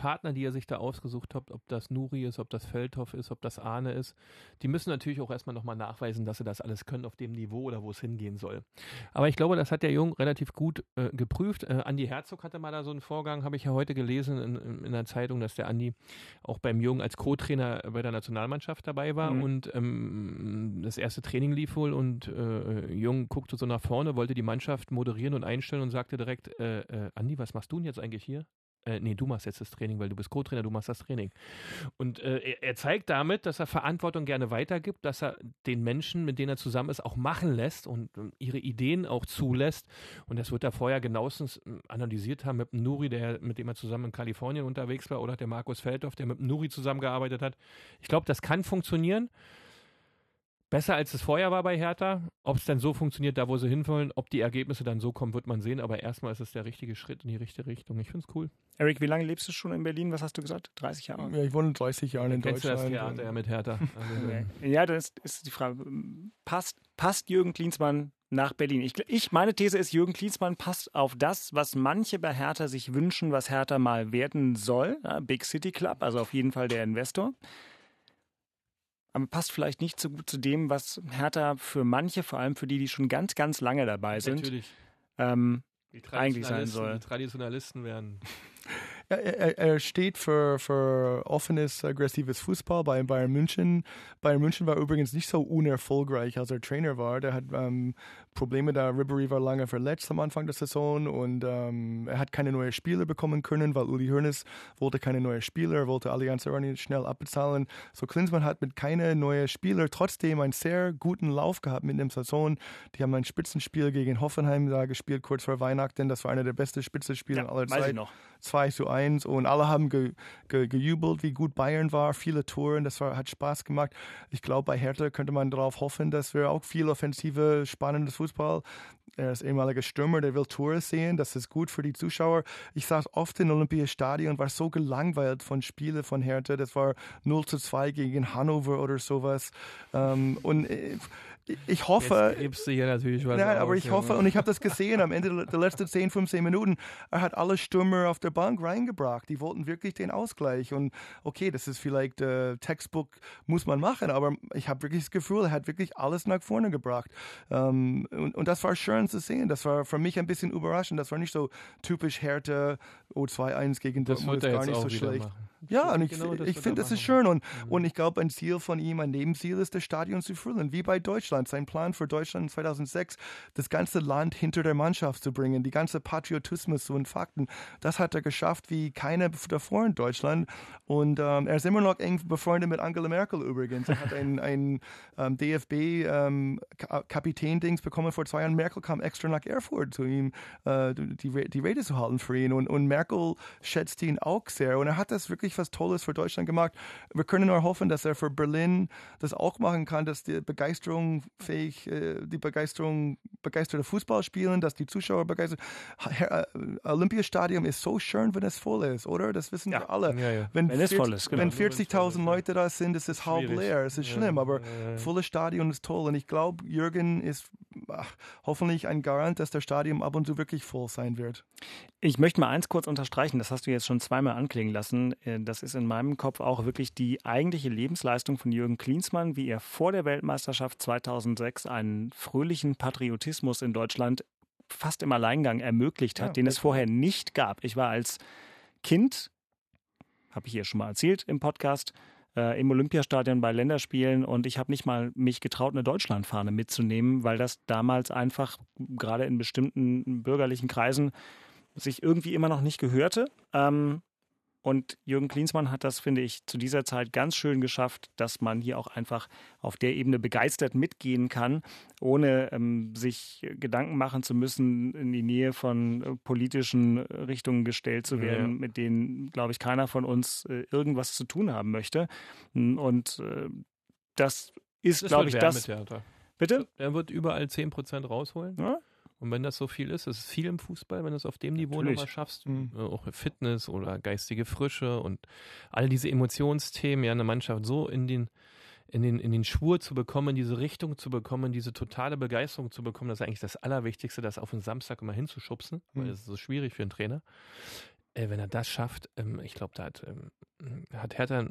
Partner, die er sich da ausgesucht hat, ob das Nuri ist, ob das Feldhoff ist, ob das Arne ist, die müssen natürlich auch erstmal nochmal nachweisen, dass sie das alles können auf dem Niveau oder wo es hingehen soll. Aber ich glaube, das hat der Jung relativ gut äh, geprüft. Äh, Andi Herzog hatte mal da so einen Vorgang, habe ich ja heute gelesen in, in, in der Zeitung, dass der Andi auch beim Jung als Co-Trainer bei der Nationalmannschaft dabei war Mhm. und ähm, das erste Training lief wohl und äh, Jung guckte so nach vorne, wollte die Mannschaft moderieren und einstellen und sagte direkt, äh, äh, Andi, was machst du denn jetzt eigentlich hier? Äh, nee, du machst jetzt das Training, weil du bist Co-Trainer, du machst das Training. Und äh, er, zeigt damit, dass er Verantwortung gerne weitergibt, dass er den Menschen, mit denen er zusammen ist, auch machen lässt und ähm, ihre Ideen auch zulässt. Und das wird er vorher genauestens ähm, analysiert haben mit dem Nuri, der, mit dem er zusammen in Kalifornien unterwegs war, oder der Markus Feldhoff, der mit dem Nuri zusammengearbeitet hat. Ich glaube, das kann funktionieren. Besser als es vorher war bei Hertha. Ob es dann so funktioniert, da wo sie hinwollen, ob die Ergebnisse dann so kommen, wird man sehen. Aber erstmal ist es der richtige Schritt in die richtige Richtung. Ich finde es cool. Eric, wie lange lebst du schon in Berlin? Was hast du gesagt? 30 Jahre? Ja, ich wohne 30 Jahre in Kennst du das Deutschland. Theater ja mit Hertha? [LAUGHS] Also, ähm, Ja, das ist die Frage. Passt, passt Jürgen Klinsmann nach Berlin? Ich, ich, meine These ist, Jürgen Klinsmann passt auf das, was manche bei Hertha sich wünschen, was Hertha mal werden soll. Ja, Big City Club, also auf jeden Fall der Investor. Aber passt vielleicht nicht so gut zu dem, was Hertha für manche, vor allem für die, die schon ganz, ganz lange dabei sind, Natürlich. ähm, eigentlich sein soll. Die Traditionalisten werden. [LAUGHS] er, er, steht für, für offenes, aggressives Fußball bei Bayern München. Bayern München war übrigens nicht so unerfolgreich, als er Trainer war. Der hat ähm, Probleme da. Ribery war lange verletzt am Anfang der Saison und ähm, er hat keine neuen Spieler bekommen können, weil Uli Hoeneß wollte keine neuen Spieler, er wollte Allianz Arena schnell abbezahlen. So Klinsmann hat mit keine neuen Spieler trotzdem einen sehr guten Lauf gehabt mit dem Saison. Die haben ein Spitzenspiel gegen Hoffenheim da gespielt kurz vor Weihnachten. Das war einer der besten Spitzenspiele ja, aller Zeiten. 2 zu 1 und alle haben ge, ge, gejubelt, wie gut Bayern war, viele Touren, das war, hat Spaß gemacht. Ich glaube, bei Hertha könnte man darauf hoffen, dass wir auch viel offensive, spannendes Fußball. Er ist ehemaliger Stürmer, der will Tore sehen, das ist gut für die Zuschauer. Ich saß oft im Olympiastadion, war so gelangweilt von Spielen von Hertha, das war 0 zu 2 gegen Hannover oder sowas. Ähm, und äh, ich hoffe. Jetzt hier natürlich was Nein, aber ich hoffe, und ich habe das [LAUGHS] gesehen am Ende der letzten 10, 15 Minuten, er hat alle Stürmer auf der Bank reingebracht. Die wollten wirklich den Ausgleich. Und okay, das ist vielleicht äh, Textbook, muss man machen, aber ich habe wirklich das Gefühl, er hat wirklich alles nach vorne gebracht. Ähm, und, und das war schön zu sehen. Das war für mich ein bisschen überraschend. Das war nicht so typisch Härte, O2-1 gegen Dortmund, ist gar nicht so schlecht. Machen. Ja, und ich, genau ich finde, das ist schön. Und, mhm. und ich glaube, ein Ziel von ihm, ein Nebenziel ist, das Stadion zu füllen, wie bei Deutschland. Sein Plan für Deutschland 2006, das ganze Land hinter der Mannschaft zu bringen, die ganze Patriotismus und Fakten, das hat er geschafft wie keiner davor in Deutschland. Und ähm, er ist immer noch eng befreundet mit Angela Merkel übrigens. Er hat ein, ein ähm, DFB-Kapitän-Dings ähm, bekommen vor zwei Jahren. Merkel kam extra nach Erfurt zu ihm, äh, die, die Rede zu halten für ihn. Und, und Merkel schätzt ihn auch sehr. Und er hat das wirklich wirklich was Tolles für Deutschland gemacht. Wir können nur hoffen, dass er für Berlin das auch machen kann, dass die Begeisterung fähig, äh, die Begeisterung, begeisterte Fußball spielen, dass die Zuschauer begeistert. Äh, Olympiastadion ist so schön, wenn es voll ist, oder? Das wissen ja. wir alle. Ja, ja. Wenn, wenn, es voll ist, genau. Wenn 40.000 Leute da sind, ist es halb leer. Es ist schlimm, aber volles Stadion ist toll. Und ich glaube, Jürgen ist ach, hoffentlich ein Garant, dass der Stadion ab und zu wirklich voll sein wird. Ich möchte mal eins kurz unterstreichen, das hast du jetzt schon zweimal anklingen lassen. Das ist in meinem Kopf auch wirklich die eigentliche Lebensleistung von Jürgen Klinsmann, wie er vor der Weltmeisterschaft 2006 einen fröhlichen Patriotismus in Deutschland fast im Alleingang ermöglicht hat, ja, den es vorher nicht gab. Ich war als Kind, habe ich hier schon mal erzählt im Podcast, äh, im Olympiastadion bei Länderspielen und ich habe nicht mal mich getraut, eine Deutschlandfahne mitzunehmen, weil das damals einfach gerade in bestimmten bürgerlichen Kreisen sich irgendwie immer noch nicht gehörte. Ähm, und Jürgen Klinsmann hat das, finde ich, zu dieser Zeit ganz schön geschafft, dass man hier auch einfach auf der Ebene begeistert mitgehen kann, ohne ähm, sich Gedanken machen zu müssen, in die Nähe von äh, politischen Richtungen gestellt zu werden, ja. mit denen, glaube ich, keiner von uns äh, irgendwas zu tun haben möchte. Und äh, das ist, glaube ich, das. Bitte? Er wird überall 10% rausholen. Ja? Und wenn das so viel ist, es ist viel im Fußball, wenn du es auf dem Niveau nochmal schaffst, mhm. Äh, auch Fitness oder geistige Frische und all diese Emotionsthemen, ja, eine Mannschaft so in den, in den, in den Schwur zu bekommen, diese Richtung zu bekommen, diese totale Begeisterung zu bekommen, das ist eigentlich das Allerwichtigste, das auf den Samstag immer hinzuschubsen, mhm. weil es ist so schwierig für einen Trainer. Äh, wenn er das schafft, ähm, ich glaube, da hat, ähm, hat Hertha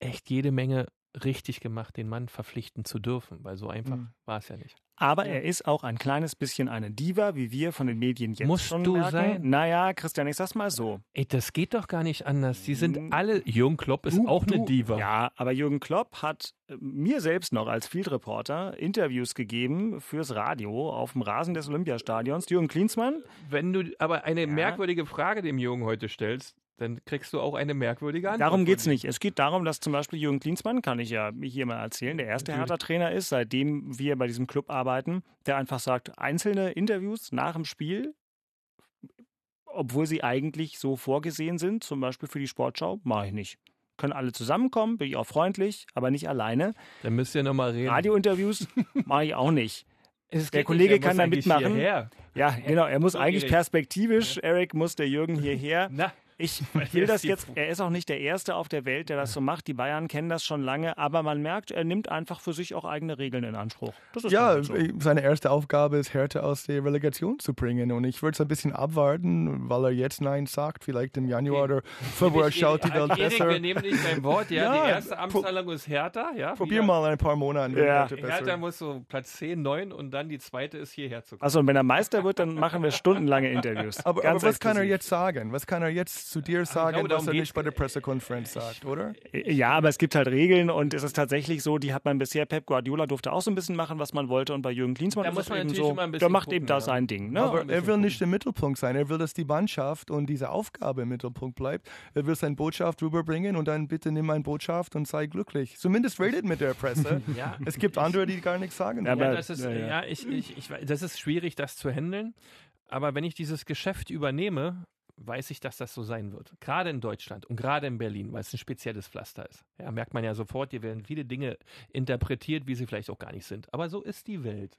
echt jede Menge richtig gemacht, den Mann verpflichten zu dürfen, weil so einfach mhm. war es ja nicht. Aber er ist auch ein kleines bisschen eine Diva, wie wir von den Medien jetzt Musst schon du merken. sein? Naja, Christian, ich sag's mal so. Ey, das geht doch gar nicht anders. Die sind alle. Jürgen Klopp ist du, auch eine Diva. Ja, aber Jürgen Klopp hat äh, mir selbst noch als Field Reporter Interviews gegeben fürs Radio auf dem Rasen des Olympiastadions. Jürgen Klinsmann. Wenn du aber eine ja. merkwürdige Frage dem Jürgen heute stellst, dann kriegst du auch eine merkwürdige Antwort. Darum geht es nicht. Es geht darum, dass zum Beispiel Jürgen Klinsmann, kann ich ja hier mal erzählen, der erste Hertha-Trainer ist, seitdem wir bei diesem Club arbeiten, der einfach sagt, einzelne Interviews nach dem Spiel, obwohl sie eigentlich so vorgesehen sind, zum Beispiel für die Sportschau, mache ich nicht. Können alle zusammenkommen, bin ich auch freundlich, aber nicht alleine. Dann müsst ihr nochmal reden. Radiointerviews [LAUGHS] mache ich auch nicht. der Kollege nicht, kann da mitmachen. Hierher. Ja, genau. Er muss eigentlich perspektivisch, Eric muss der Jürgen hierher. [LAUGHS] Na. Ich [LAUGHS] will das jetzt, er ist auch nicht der Erste auf der Welt, der das so macht. Die Bayern kennen das schon lange, aber man merkt, er nimmt einfach für sich auch eigene Regeln in Anspruch. ja, so. seine erste Aufgabe ist, Härte aus der Relegation zu bringen. Und ich würde es ein bisschen abwarten, weil er jetzt Nein sagt, vielleicht im Januar oder Februar schaut die Welt Erik, besser. Wir nehmen dich beim Wort, ja. [LAUGHS] ja die erste Amtsanlang ist Hertha. Ja, probier mal ein paar Monate. Ja. Hertha, Hertha muss so Platz 10, 9 und dann die zweite ist hierher zu kommen. Also, und wenn er Meister wird, dann machen wir stundenlange Interviews. aber, aber was kann er jetzt sagen? Was kann er jetzt zu dir sagen, glaube, was er nicht bei der Pressekonferenz sagt, oder? Ja, aber es gibt halt Regeln und es ist tatsächlich so, die hat man bisher, Pep Guardiola durfte auch so ein bisschen machen, was man wollte und bei Jürgen Klinsmann Da ist man eben natürlich so, immer ein der bisschen macht gucken, eben da ja. sein Ding. Ne? Aber er will nicht im Mittelpunkt sein. Er will, dass die Mannschaft und diese Aufgabe im Mittelpunkt bleibt. Er will seine Botschaft rüberbringen und dann bitte nimm meine Botschaft und sei glücklich. Zumindest redet mit der Presse. [LAUGHS] Ja. Es gibt andere, die gar nichts sagen. Ja, aber- Ja, das ist, ja, ja, ja. ich, ich, ich, das ist schwierig, das zu handeln. Aber wenn ich dieses Geschäft übernehme, weiß ich, dass das so sein wird. Gerade in Deutschland und gerade in Berlin, weil es ein spezielles Pflaster ist. Ja, merkt man ja sofort, hier werden viele Dinge interpretiert, wie sie vielleicht auch gar nicht sind. Aber so ist die Welt.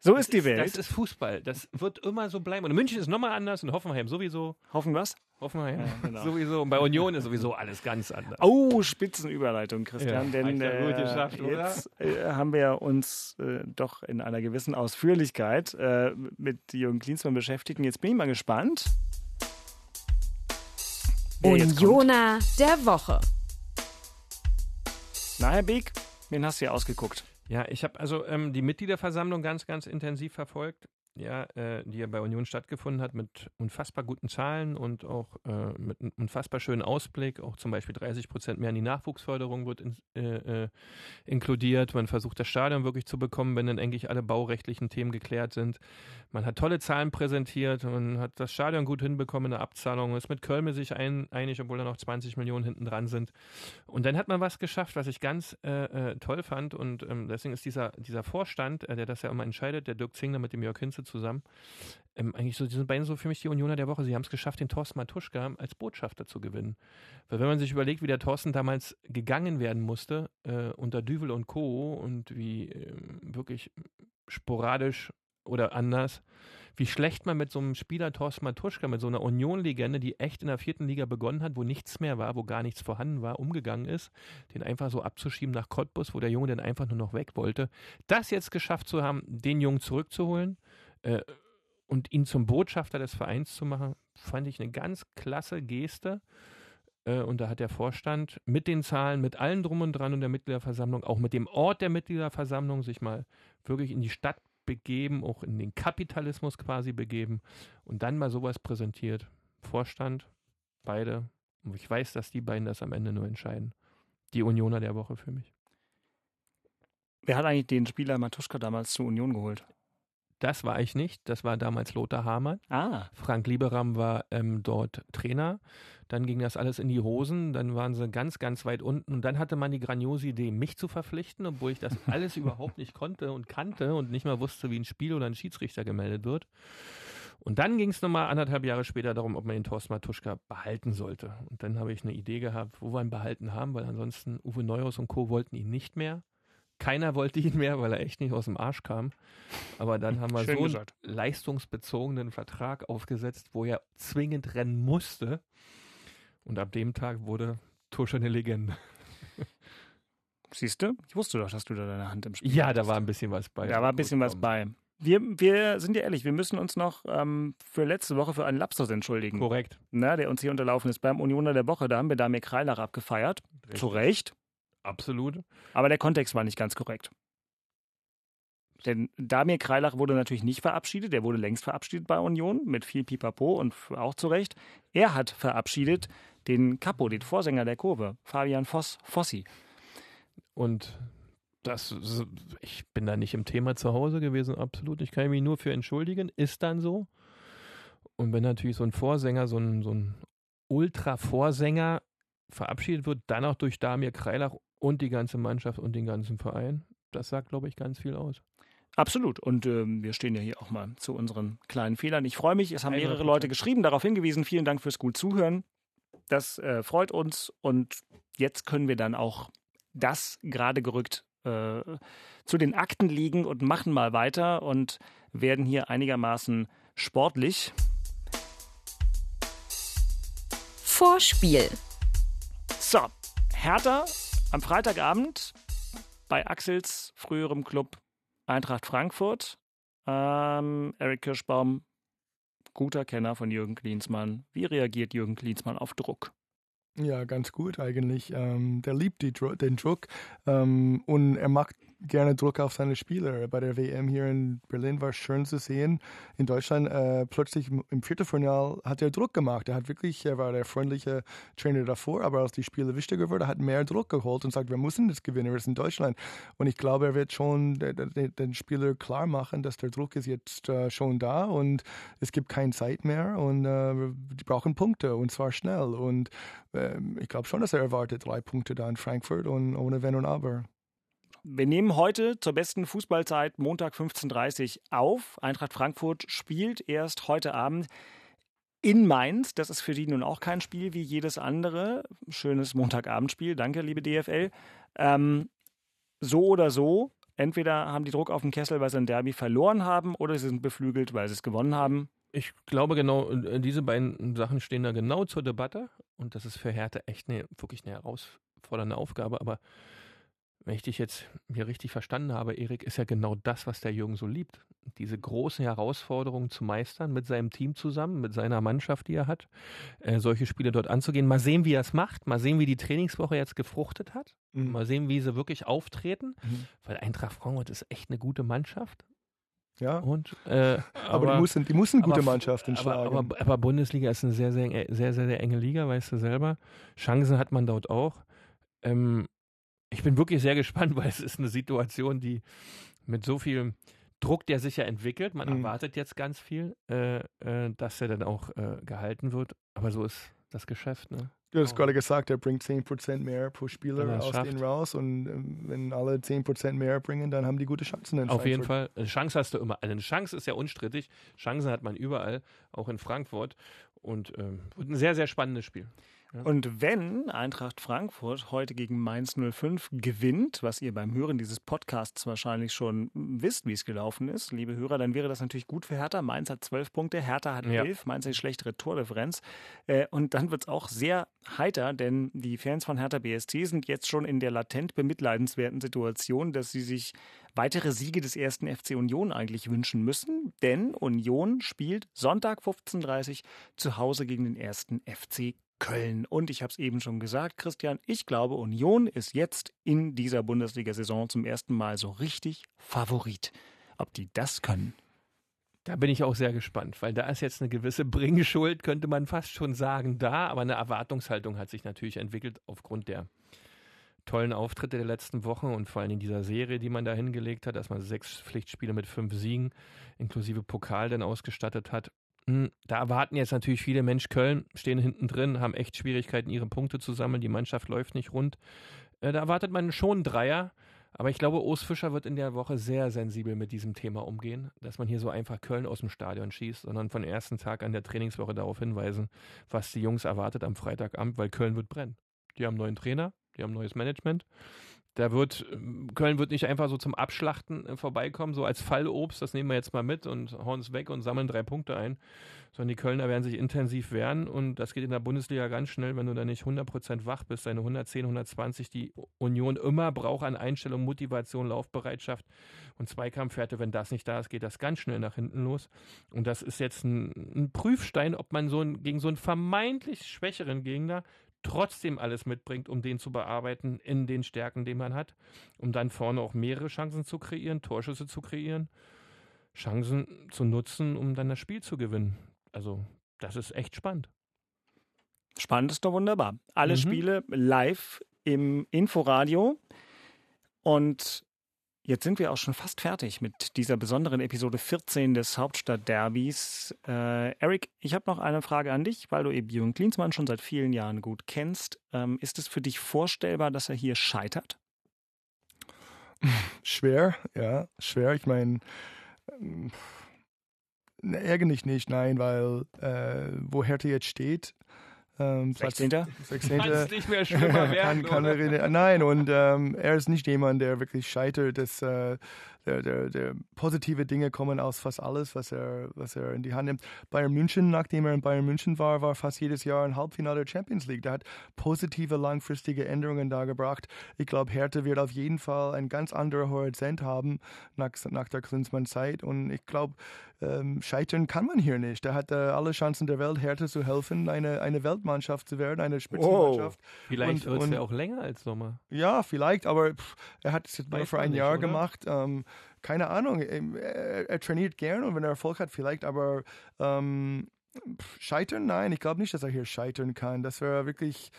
So Das ist die Welt. Das ist Fußball. Das wird immer so bleiben. Und in München ist nochmal anders und Hoffenheim sowieso. Hoffen was? Hoffenheim genau. sowieso. Und bei Union ist sowieso alles ganz anders. Oh, Spitzenüberleitung, Christian. Ja, denn ja äh, geschafft, oder? jetzt äh, haben wir uns äh, doch in einer gewissen Ausführlichkeit äh, mit Jürgen Klinsmann beschäftigt. Und jetzt bin ich mal gespannt. Unioner der Woche. Na, Herr Beek, wen hast du hier ausgeguckt? Ja, ich habe also ähm, die Mitgliederversammlung ganz, ganz intensiv verfolgt, ja, äh, die ja bei Union stattgefunden hat, mit unfassbar guten Zahlen und auch äh, mit einem unfassbar schönen Ausblick. Auch zum Beispiel 30 Prozent mehr in die Nachwuchsförderung wird in, äh, äh, inkludiert. Man versucht das Stadion wirklich zu bekommen, wenn dann eigentlich alle baurechtlichen Themen geklärt sind. Man hat tolle Zahlen präsentiert, man hat das Stadion gut hinbekommen in der Abzahlung, ist mit Köln sich ein, einig, obwohl da noch 20 Millionen hinten dran sind. Und dann hat man was geschafft, was ich ganz äh, äh, toll fand. Und ähm, deswegen ist dieser, dieser Vorstand, der das ja immer entscheidet, der Dirk Zingler mit dem Jörg Hinze zusammen, ähm, eigentlich so, die sind beiden so für mich die Unioner der Woche. Sie haben es geschafft, den Thorsten Matuschka als Botschafter zu gewinnen. Weil wenn man sich überlegt, wie der Thorsten damals gegangen werden musste, äh, unter Düvel und Co. und wie ähm, wirklich sporadisch oder anders, wie schlecht man mit so einem Spieler Thorsten Matuschka, mit so einer Union-Legende, die echt in der vierten Liga begonnen hat, wo nichts mehr war, wo gar nichts vorhanden war, umgegangen ist, den einfach so abzuschieben nach Cottbus, wo der Junge dann einfach nur noch weg wollte. Das jetzt geschafft zu haben, den Jungen zurückzuholen äh, und ihn zum Botschafter des Vereins zu machen, fand ich eine ganz klasse Geste. Äh, Und da hat der Vorstand mit den Zahlen, mit allem drum und dran und der Mitgliederversammlung, auch mit dem Ort der Mitgliederversammlung, sich mal wirklich in die Stadt begeben, auch in den Kapitalismus quasi begeben und dann mal sowas präsentiert. Vorstand, beide. Und ich weiß, dass die beiden das am Ende nur entscheiden. Die Unioner der Woche für mich. Wer hat eigentlich den Spieler Matuschka damals zur Union geholt? Das war ich nicht. Das war damals Lothar Hamann. Ah, Frank Lieberam war ähm, dort Trainer. Dann ging das alles in die Hosen. Dann waren sie ganz, ganz weit unten. Und dann hatte man die grandiose Idee, mich zu verpflichten, obwohl ich das [LAUGHS] alles überhaupt nicht konnte und kannte und nicht mal wusste, wie ein Spiel oder ein Schiedsrichter gemeldet wird. Und dann ging es nochmal anderthalb Jahre später darum, ob man den Thorsten Matuschka behalten sollte. Und dann habe ich eine Idee gehabt, wo wir ihn behalten haben, weil ansonsten Uwe Neuhaus und Co. wollten ihn nicht mehr. Keiner wollte ihn mehr, weil er echt nicht aus dem Arsch kam. Aber dann haben wir Schön so einen gesagt. leistungsbezogenen Vertrag aufgesetzt, wo er zwingend rennen musste. Und ab dem Tag wurde Tusche eine Legende. siehst du? Ich wusste doch, dass du da deine Hand im Spiel Ja, da hattest. war ein bisschen was bei. Da war ein bisschen was bei. Wir, wir sind ja ehrlich, wir müssen uns noch ähm, für letzte Woche für einen Lapsus entschuldigen, Korrekt. na, der uns hier unterlaufen ist. Beim Unioner der Woche, da haben wir Damir Kreilach abgefeiert. Zu Recht. Absolut. Aber der Kontext war nicht ganz korrekt. Denn Damir Kreilach wurde natürlich nicht verabschiedet. Der wurde längst verabschiedet bei Union mit viel Pipapo und auch zu Recht. Er hat verabschiedet den Capo, den Vorsänger der Kurve, Fabian Voss, Fossi. Und das, ich bin da nicht im Thema zu Hause gewesen, absolut. Ich kann mich nur für entschuldigen. Ist dann so. Und wenn natürlich so ein Vorsänger, so ein, so ein Ultra-Vorsänger verabschiedet wird, dann auch durch Damir Kreilach und die ganze Mannschaft und den ganzen Verein, das sagt, glaube ich, ganz viel aus. Absolut. Und ähm, wir stehen ja hier auch mal zu unseren kleinen Fehlern. Ich freue mich, es haben mehrere 100%. Leute geschrieben, darauf hingewiesen. Vielen Dank fürs gut Zuhören. Das äh, freut uns. Und jetzt können wir dann auch das gerade gerückt äh, zu den Akten liegen und machen mal weiter und werden hier einigermaßen sportlich. Vorspiel. So, Hertha am Freitagabend bei Axels früherem Club Eintracht Frankfurt. Ähm, Eric Kirschbaum, guter Kenner von Jürgen Klinsmann. Wie reagiert Jürgen Klinsmann auf Druck? Ja, ganz gut eigentlich. Ähm, der liebt die, den Druck ähm, und er macht gerne Druck auf seine Spieler. Bei der WM hier in Berlin war es schön zu sehen. In Deutschland äh, plötzlich im Viertelfinal hat er Druck gemacht. Er hat wirklich, er war der freundliche Trainer davor, aber als die Spiele wichtiger wurden, hat mehr Druck geholt und sagt, wir müssen das gewinnen, wir sind in Deutschland. Und ich glaube, er wird schon den, den Spieler klar machen, dass der Druck ist jetzt äh, schon da und es gibt keine Zeit mehr und äh, die brauchen Punkte und zwar schnell. Und ähm, ich glaube schon, dass er erwartet drei Punkte da in Frankfurt und ohne Wenn und Aber. Wir nehmen heute zur besten Fußballzeit Montag 15.30 Uhr auf. Eintracht Frankfurt spielt erst heute Abend in Mainz. Das ist für die nun auch kein Spiel wie jedes andere. Schönes Montagabendspiel. Danke, liebe DFL. Ähm, so oder so, entweder haben die Druck auf dem Kessel, weil sie ein Derby verloren haben, oder sie sind beflügelt, weil sie es gewonnen haben. Ich glaube genau, diese beiden Sachen stehen da genau zur Debatte und das ist für Hertha echt eine, wirklich eine herausfordernde Aufgabe, aber wenn ich dich jetzt hier richtig verstanden habe, Erik, ist ja genau das, was der Jürgen so liebt. Diese großen Herausforderungen zu meistern, mit seinem Team zusammen, mit seiner Mannschaft, die er hat, äh, solche Spiele dort anzugehen. Mal sehen, wie er es macht, mal sehen, wie die Trainingswoche jetzt gefruchtet hat, mhm. mal sehen, wie sie wirklich auftreten, mhm. weil Eintracht Frankfurt ist echt eine gute Mannschaft. Ja. Und, äh, aber, [LAUGHS] aber, die müssen, die müssen gute aber, Mannschaften schlagen. Aber, aber, aber, Bundesliga ist eine sehr, sehr, sehr, sehr, sehr enge Liga, weißt du selber. Chancen hat man dort auch. Ähm, ich bin wirklich sehr gespannt, [LAUGHS] weil es ist eine Situation, die mit so viel Druck, der sich ja entwickelt, man mhm. erwartet jetzt ganz viel, äh, äh, dass er dann auch äh, gehalten wird. Aber so ist das Geschäft. Ne? Du hast oh. gerade gesagt, er bringt 10% mehr pro Spieler aus schafft. denen raus und ähm, wenn alle 10% mehr bringen, dann haben die gute Chancen. Auf jeden Fall. Eine Chance hast du immer. Eine Chance ist ja unstrittig. Chancen hat man überall, auch in Frankfurt. Und ähm, wird ein sehr, sehr spannendes Spiel. Und wenn Eintracht Frankfurt heute gegen Mainz 05 gewinnt, was ihr beim Hören dieses Podcasts wahrscheinlich schon wisst, wie es gelaufen ist, liebe Hörer, dann wäre das natürlich gut für Hertha. Mainz hat zwölf Punkte, Hertha hat elf, ja. Mainz hat die schlechtere Tordifferenz. Äh, und dann wird es auch sehr heiter, denn die Fans von Hertha BST sind jetzt schon in der latent bemitleidenswerten Situation, dass sie sich weitere Siege des ersten FC Union eigentlich wünschen müssen, denn Union spielt Sonntag 15.30 Uhr zu Hause gegen den ersten FC Köln. Und ich habe es eben schon gesagt, Christian, ich glaube, Union ist jetzt in dieser Bundesliga-Saison zum ersten Mal so richtig Favorit. Ob die das können? Da bin ich auch sehr gespannt, weil da ist jetzt eine gewisse Bringschuld, könnte man fast schon sagen, da. Aber eine Erwartungshaltung hat sich natürlich entwickelt aufgrund der tollen Auftritte der letzten Wochen und vor allem in dieser Serie, die man da hingelegt hat, dass man sechs Pflichtspiele mit fünf Siegen inklusive Pokal dann ausgestattet hat. Hm, da erwarten jetzt natürlich viele Mensch Köln, stehen hinten drin, haben echt Schwierigkeiten, ihre Punkte zu sammeln. Die Mannschaft läuft nicht rund. Äh, da erwartet man schon einen Dreier. Aber ich glaube, Urs Fischer wird in der Woche sehr sensibel mit diesem Thema umgehen, dass man hier so einfach Köln aus dem Stadion schießt, sondern von ersten Tag an der Trainingswoche darauf hinweisen, was die Jungs erwartet am Freitagabend, weil Köln wird brennen. Die haben neuen Trainer, die haben neues Management. Da wird, Köln wird nicht einfach so zum Abschlachten äh, vorbeikommen, so als Fallobst, das nehmen wir jetzt mal mit und hauen es weg und sammeln drei Punkte ein, sondern die Kölner werden sich intensiv wehren und das geht in der Bundesliga ganz schnell, wenn du da nicht 100% wach bist, deine 110, 120, die Union immer braucht an Einstellung, Motivation, Laufbereitschaft und Zweikampfwerte, wenn das nicht da ist, geht das ganz schnell nach hinten los. Und das ist jetzt ein, ein Prüfstein, ob man so ein, gegen so einen vermeintlich schwächeren Gegner trotzdem alles mitbringt, um den zu bearbeiten in den Stärken, die man hat, um dann vorne auch mehrere Chancen zu kreieren, Torschüsse zu kreieren, Chancen zu nutzen, um dann das Spiel zu gewinnen. Also, das ist echt spannend. Spannend ist doch wunderbar. Alle mhm. Spiele live im Inforadio. Und Jetzt sind wir auch schon fast fertig mit dieser besonderen Episode 14 des Hauptstadtderbys. Äh, Eric, ich habe noch eine Frage an dich, weil du eben Jürgen Klinsmann schon seit vielen Jahren gut kennst. Ähm, ist es für dich vorstellbar, dass er hier scheitert? [LAUGHS] Schwer, ja, schwer. Ich meine, ähm, ärgerlich nicht, nein, weil äh, wo Hertha jetzt steht, ähm, 16. 16. Kann es nicht mehr schlimmer [LAUGHS] werden, kann, kann er, Nein, und ähm, er ist nicht jemand, der wirklich scheitert. Das, äh, der, der, der positive Dinge kommen aus fast alles, was er, was er in die Hand nimmt. Bayern München, nachdem er in Bayern München war, war fast jedes Jahr ein Halbfinale der Champions League. Der hat positive, langfristige Änderungen da gebracht. Ich glaube, Hertha wird auf jeden Fall ein ganz anderer Horizont haben nach, nach der Klinsmann-Zeit. Und ich glaube, ähm, scheitern kann man hier nicht. Er hat äh, alle Chancen der Welt, Hertha zu helfen, eine, eine Welt Rekordmannschaft zu werden, eine Spitzenmannschaft. Oh, vielleicht wird es ja auch länger als Sommer. Ja, vielleicht, aber pff, er hat es jetzt nur für ein nicht, Jahr oder? gemacht. Ähm, keine Ahnung, er, er, trainiert gern und wenn er Erfolg hat, vielleicht, aber ähm, scheitern? Nein, ich glaube nicht, dass er hier scheitern kann. Das wäre wirklich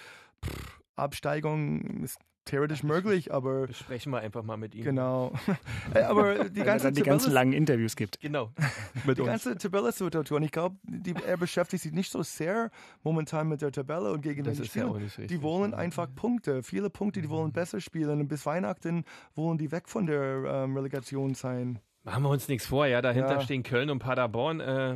pff, Absteigung ist theoretisch möglich, aber. Besprechen wir einfach mal mit ihm. Genau. [LAUGHS] Aber die ganze die ganzen langen Interviews gibt. Genau. [LAUGHS] die ganze Tabellensituation, ich glaube, er beschäftigt sich nicht so sehr momentan mit der Tabelle und gegen das den. Ja richtig, die wollen einfach Punkte, viele Punkte, die wollen besser spielen und bis Weihnachten wollen die weg von der ähm, Relegation sein. Machen wir uns nichts vor, ja, dahinter ja. stehen Köln und Paderborn. Äh,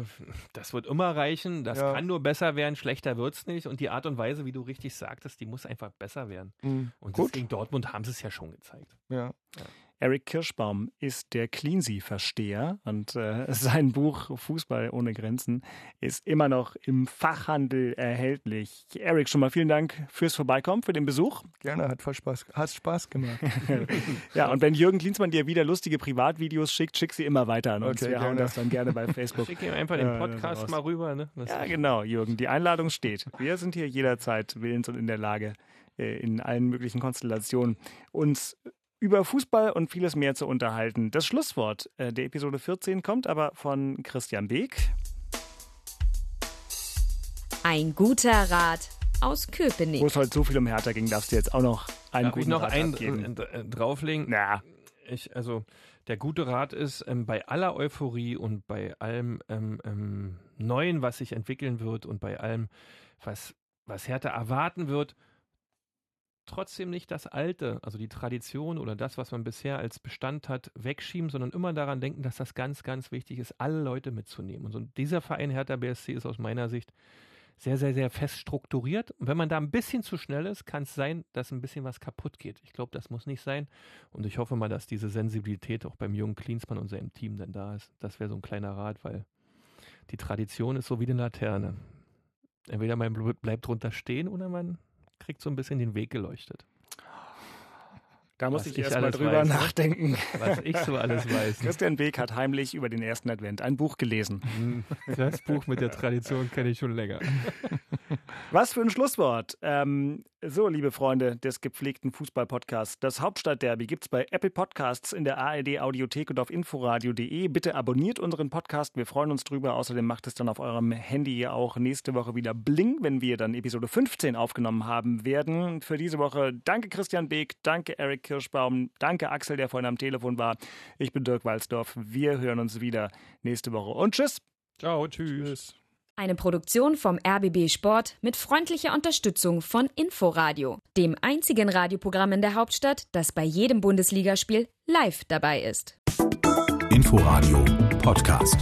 das wird immer reichen, das ja. kann nur besser werden, schlechter wird es nicht. Und die Art und Weise, wie du richtig sagtest, die muss einfach besser werden. Mhm. Und Gut. gegen Dortmund haben sie es ja schon gezeigt. Ja. ja. Eric Kirschbaum ist der Cleansea-Versteher und äh, [LAUGHS] sein Buch Fußball ohne Grenzen ist immer noch im Fachhandel erhältlich. Eric, schon mal vielen Dank fürs Vorbeikommen, für den Besuch. Gerne, hat voll Spaß, hat Spaß gemacht. [LAUGHS] ja, und wenn Jürgen Klinsmann dir wieder lustige Privatvideos schickt, schick sie immer weiter an uns. Okay, Wir gerne. hauen das dann gerne bei [LAUGHS] Facebook. Schick ihm einfach den Podcast äh, mal rüber. Ne? ja, genau, Jürgen, die Einladung steht. Wir sind hier jederzeit willens und in der Lage, äh, in allen möglichen Konstellationen uns über Fußball und vieles mehr zu unterhalten. Das Schlusswort äh, der Episode 14 kommt aber von Christian Beek. Ein guter Rat aus Köpenick. Wo es heute so viel um Hertha ging, darfst du jetzt auch noch einen Darf guten ich noch Rat einen geben. Äh, drauflegen? Na. Ich, also der gute Rat ist, ähm, bei aller Euphorie und bei allem ähm, ähm, Neuen, was sich entwickeln wird und bei allem, was, was Hertha erwarten wird, trotzdem nicht das Alte, also die Tradition oder das, was man bisher als Bestand hat, wegschieben, sondern immer daran denken, dass das ganz, ganz wichtig ist, alle Leute mitzunehmen. Und so dieser Verein Hertha BSC ist aus meiner Sicht sehr, sehr, sehr fest strukturiert. Und wenn man da ein bisschen zu schnell ist, kann es sein, dass ein bisschen was kaputt geht. Ich glaube, das muss nicht sein. Und ich hoffe mal, dass diese Sensibilität auch beim jungen Klinsmann und seinem Team dann da ist. Das wäre so ein kleiner Rat, weil die Tradition ist so wie eine Laterne. Entweder man bleibt drunter stehen oder man kriegt so ein bisschen den Weg geleuchtet. Da muss ich, ich erst mal drüber weiß, ne? nachdenken. Was ich so alles weiß. Christian Beek hat heimlich über den ersten Advent ein Buch gelesen. Hm, das Buch mit der Tradition kenne ich schon länger. [LAUGHS] Was für ein Schlusswort. Ähm, so, liebe Freunde des gepflegten Fußball-Podcasts, das Hauptstadtderby gibt es bei Apple Podcasts in der ARD Audiothek und auf inforadio.de. Bitte abonniert unseren Podcast, wir freuen uns drüber. Außerdem macht es dann auf eurem Handy auch nächste Woche wieder Bling, wenn wir dann Episode 15 aufgenommen haben werden. Für diese Woche danke Christian Beek, danke Eric Kirschbaum, danke Axel, der vorhin am Telefon war. Ich bin Dirk Walzdorf. Wir hören uns wieder nächste Woche und tschüss. Ciao, tschüss. tschüss. Eine Produktion vom RBB Sport mit freundlicher Unterstützung von Inforadio, dem einzigen Radioprogramm in der Hauptstadt, das bei jedem Bundesligaspiel live dabei ist. Inforadio Podcast.